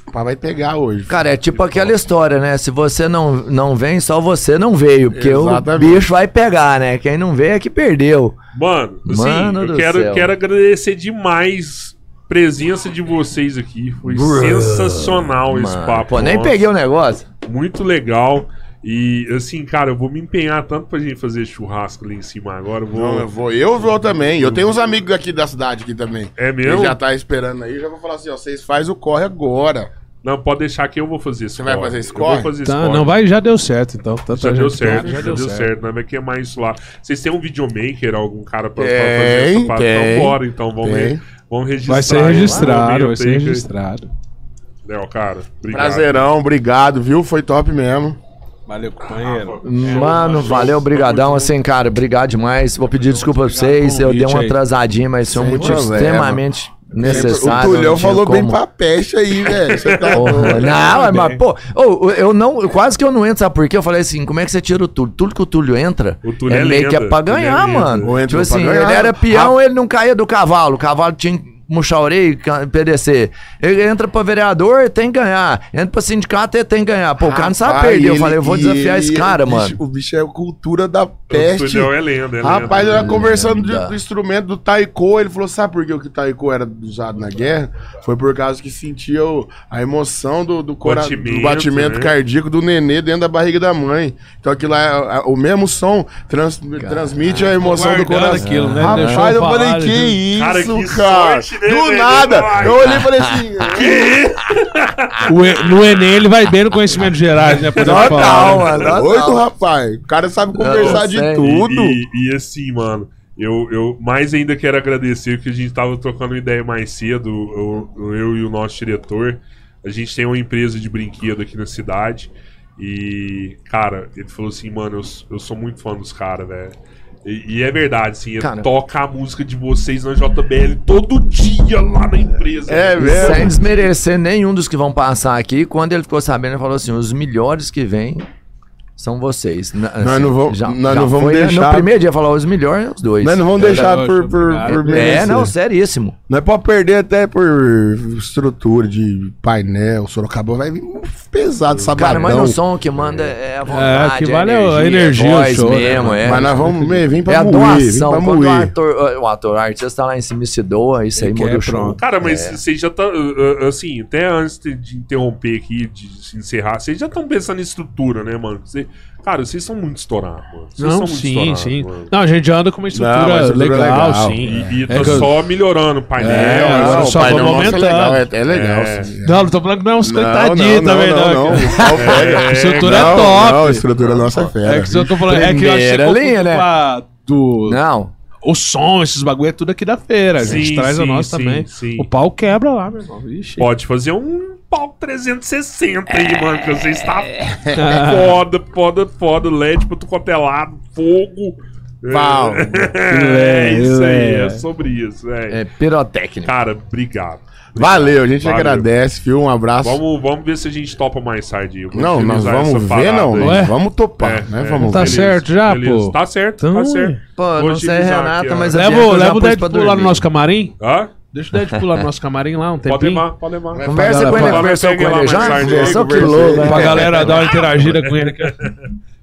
O pá vai pegar hoje. Cara, é tipo aquela história, né? Se você não, não vem, só você não veio. Porque Exatamente. o bicho vai pegar, né? Quem não veio é que perdeu. Mano, assim, Mano eu quero, céu. quero agradecer demais a presença de vocês aqui. Foi Brrr. sensacional esse Mano, papo. Pô, nem nosso. peguei o negócio. Muito legal. E assim, cara, eu vou me empenhar tanto pra gente fazer churrasco ali em cima agora. Eu vou... Não, eu vou, eu vou também. Eu tenho uns amigos aqui da cidade aqui também. É mesmo? Ele já tá esperando aí, já vou falar assim, ó, vocês fazem o corre agora. Não, pode deixar que eu vou fazer esse Você vai fazer esse Eu vou corre? fazer Tá, não vai, já deu certo, então. Tanta Já deu certo, quer, já, deu certo. Não vai queimar isso lá. Vocês têm um videomaker, algum cara pra, pra Tem, fazer essa parte? tem. Então bora, então vamos, re- vamos registrar. Vai ser registrado, vai ser que- registrado. Léo, cara, obrigado. Prazerão, obrigado, viu? Foi top mesmo. Valeu, companheiro. Mano, valeu, brigadão. Assim, cara, obrigado demais. Vou pedir desculpa pra vocês. Eu dei uma atrasadinha, mas é um Sem motivo problema. extremamente necessário. o Tulhão falou bem como. pra peste aí, velho. Você tá doido. não, é, mas, pô, ô, eu não, quase que eu não entro, sabe por quê? Eu falei assim, como é que você tira o Túlio? Tudo que o Túlio entra, O Túlio é é meio que é lenda, pra é ganhar, lenda. mano. Tipo assim, ganhar. ele era peão, Ra- ele não caía do cavalo, o cavalo tinha murchar a orelha, can- PDC. Ele entra pra vereador, tem que ganhar. Entra pra sindicato, ele tem que ganhar. Pô, o cara não sabe Rapaz, perder. Eu ele- falei, eu vou desafiar ele- esse cara, bicho- mano. O bicho é a cultura da O peste. Tudel é lenda, é lenda. Rapaz, ele era conversando de- do instrumento do taiko. Ele falou: sabe por que o taiko era usado na guerra? Foi por causa que sentia o- a emoção do, do, cora- do Batimento, batimento né? cardíaco do nenê dentro da barriga da mãe. Então aquilo lá, é- é- o mesmo som trans- transmite a emoção do guardando coração. aquilo, né? Rapaz, eu falar, falei: que né? isso, Cara, cara? que sorte, né, do velho? nada. Vai. Eu olhei e falei assim: O E- no Enem ele vai bem no conhecimento gerais, né? Podemos Total, falar, né? mano. Oito, total. rapaz. O cara sabe conversar de sei. tudo. E, e- e assim, mano, eu, eu mais ainda quero agradecer que a gente tava trocando ideia mais cedo, eu, eu e o nosso diretor. A gente tem uma empresa de brinquedo aqui na cidade. E, cara, ele falou assim, mano, eu, eu sou muito fã dos caras, velho. E, e é verdade, assim, Cara. toca a música de vocês na JBL todo dia lá na empresa. É mesmo? Sem desmerecer nenhum dos que vão passar aqui, quando ele ficou sabendo, ele falou assim: os melhores que vêm são vocês. Na- assim, não vamos- nós não vamos né? deixar- No primeiro dia falou: os melhores, os dois. Nós não vamos É, deixar por, por, por É, não, seríssimo. Não é pra perder até por estrutura de painel, Sorocaba vai vir pesado, sabadão. Cara, mas no som que manda é a vontade, que é vale a a energia, energia, é o voz show, né, mesmo, mano? é. Mas nós vamos vir, É pra a moer, vir doação. pra Quando o moer. ator, o ator, o artista tá lá em cima e se doa, isso aí muda o show. pronto. Cara, mas É. vocês já estão. assim, até antes de, interromper aqui, de se encerrar, vocês já estão pensando em estrutura, né, mano? Cê- cara, vocês são muito estourados, mano. Vocês são Não, muito sim, estourados, sim. mano. Não, a gente anda com uma estrutura, Não, uma estrutura legal, legal. sim. E, e É tá eu- só melhorando o painel. É, agora não, só o painel vamos nosso é aumentando. legal, é, é legal. É. sim. Não, não tô falando que não é uns Não, coitadinhos não, também, não, não. não, que- o pau pega. A estrutura Não, é top. Não, a estrutura nossa é fera. É que eu tô falando, é que eu acho que você Primeira confunde linha, né? do Não, o som, esses bagulho é tudo aqui da feira. A gente Sim, traz a sim, nossa sim, também. sim. O pau quebra lá, meu irmão. Ixi. Pode fazer um palco 360 aí, mano, que você está É. foda, foda, foda, LED pra tu quanto é fogo. Pau. É, É, isso aí, é. é sobre isso, é. é pirotécnica. Cara, obrigado. Valeu, a gente Valeu. agradece, viu? Um abraço. Vamos, vamos ver se a gente topa mais tarde. Não, nós vamos ver, não. nós Ué? Vamos topar, É, né? é, Vamos Tá ver. certo já, pô? Tá certo, Então, tá certo. Pô, Vou não sei Renata, aqui, mas a Leva, leva o Deadpool lá no nosso camarim. Hã? Deixa o Deadpool lá no nosso camarim lá, um tempinho. Pode levar, pode levar. Conversa com ele, pega com lá ele mais já? Conversou que louco, né? Pra galera dar uma interagida com ele.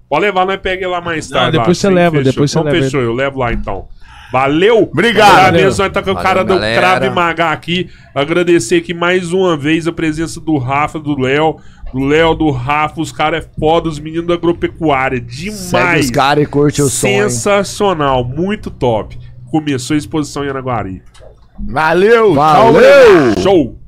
Pode levar, nós pega lá mais Não, tarde. depois você leva, depois você então, leva fechou, eu levo lá então. Valeu! Obrigado. Agradeço, nós tá com o cara do. Crave Magá aqui. Agradecer aqui mais uma vez a presença do Rafa, do Léo. Do Léo, do Rafa, os caras é foda, os meninos da agropecuária. Segue Demais! os caras e curte o som. Sensacional, muito top. Começou a exposição em Anaguari. Valeu, Valeu! tchau. Show!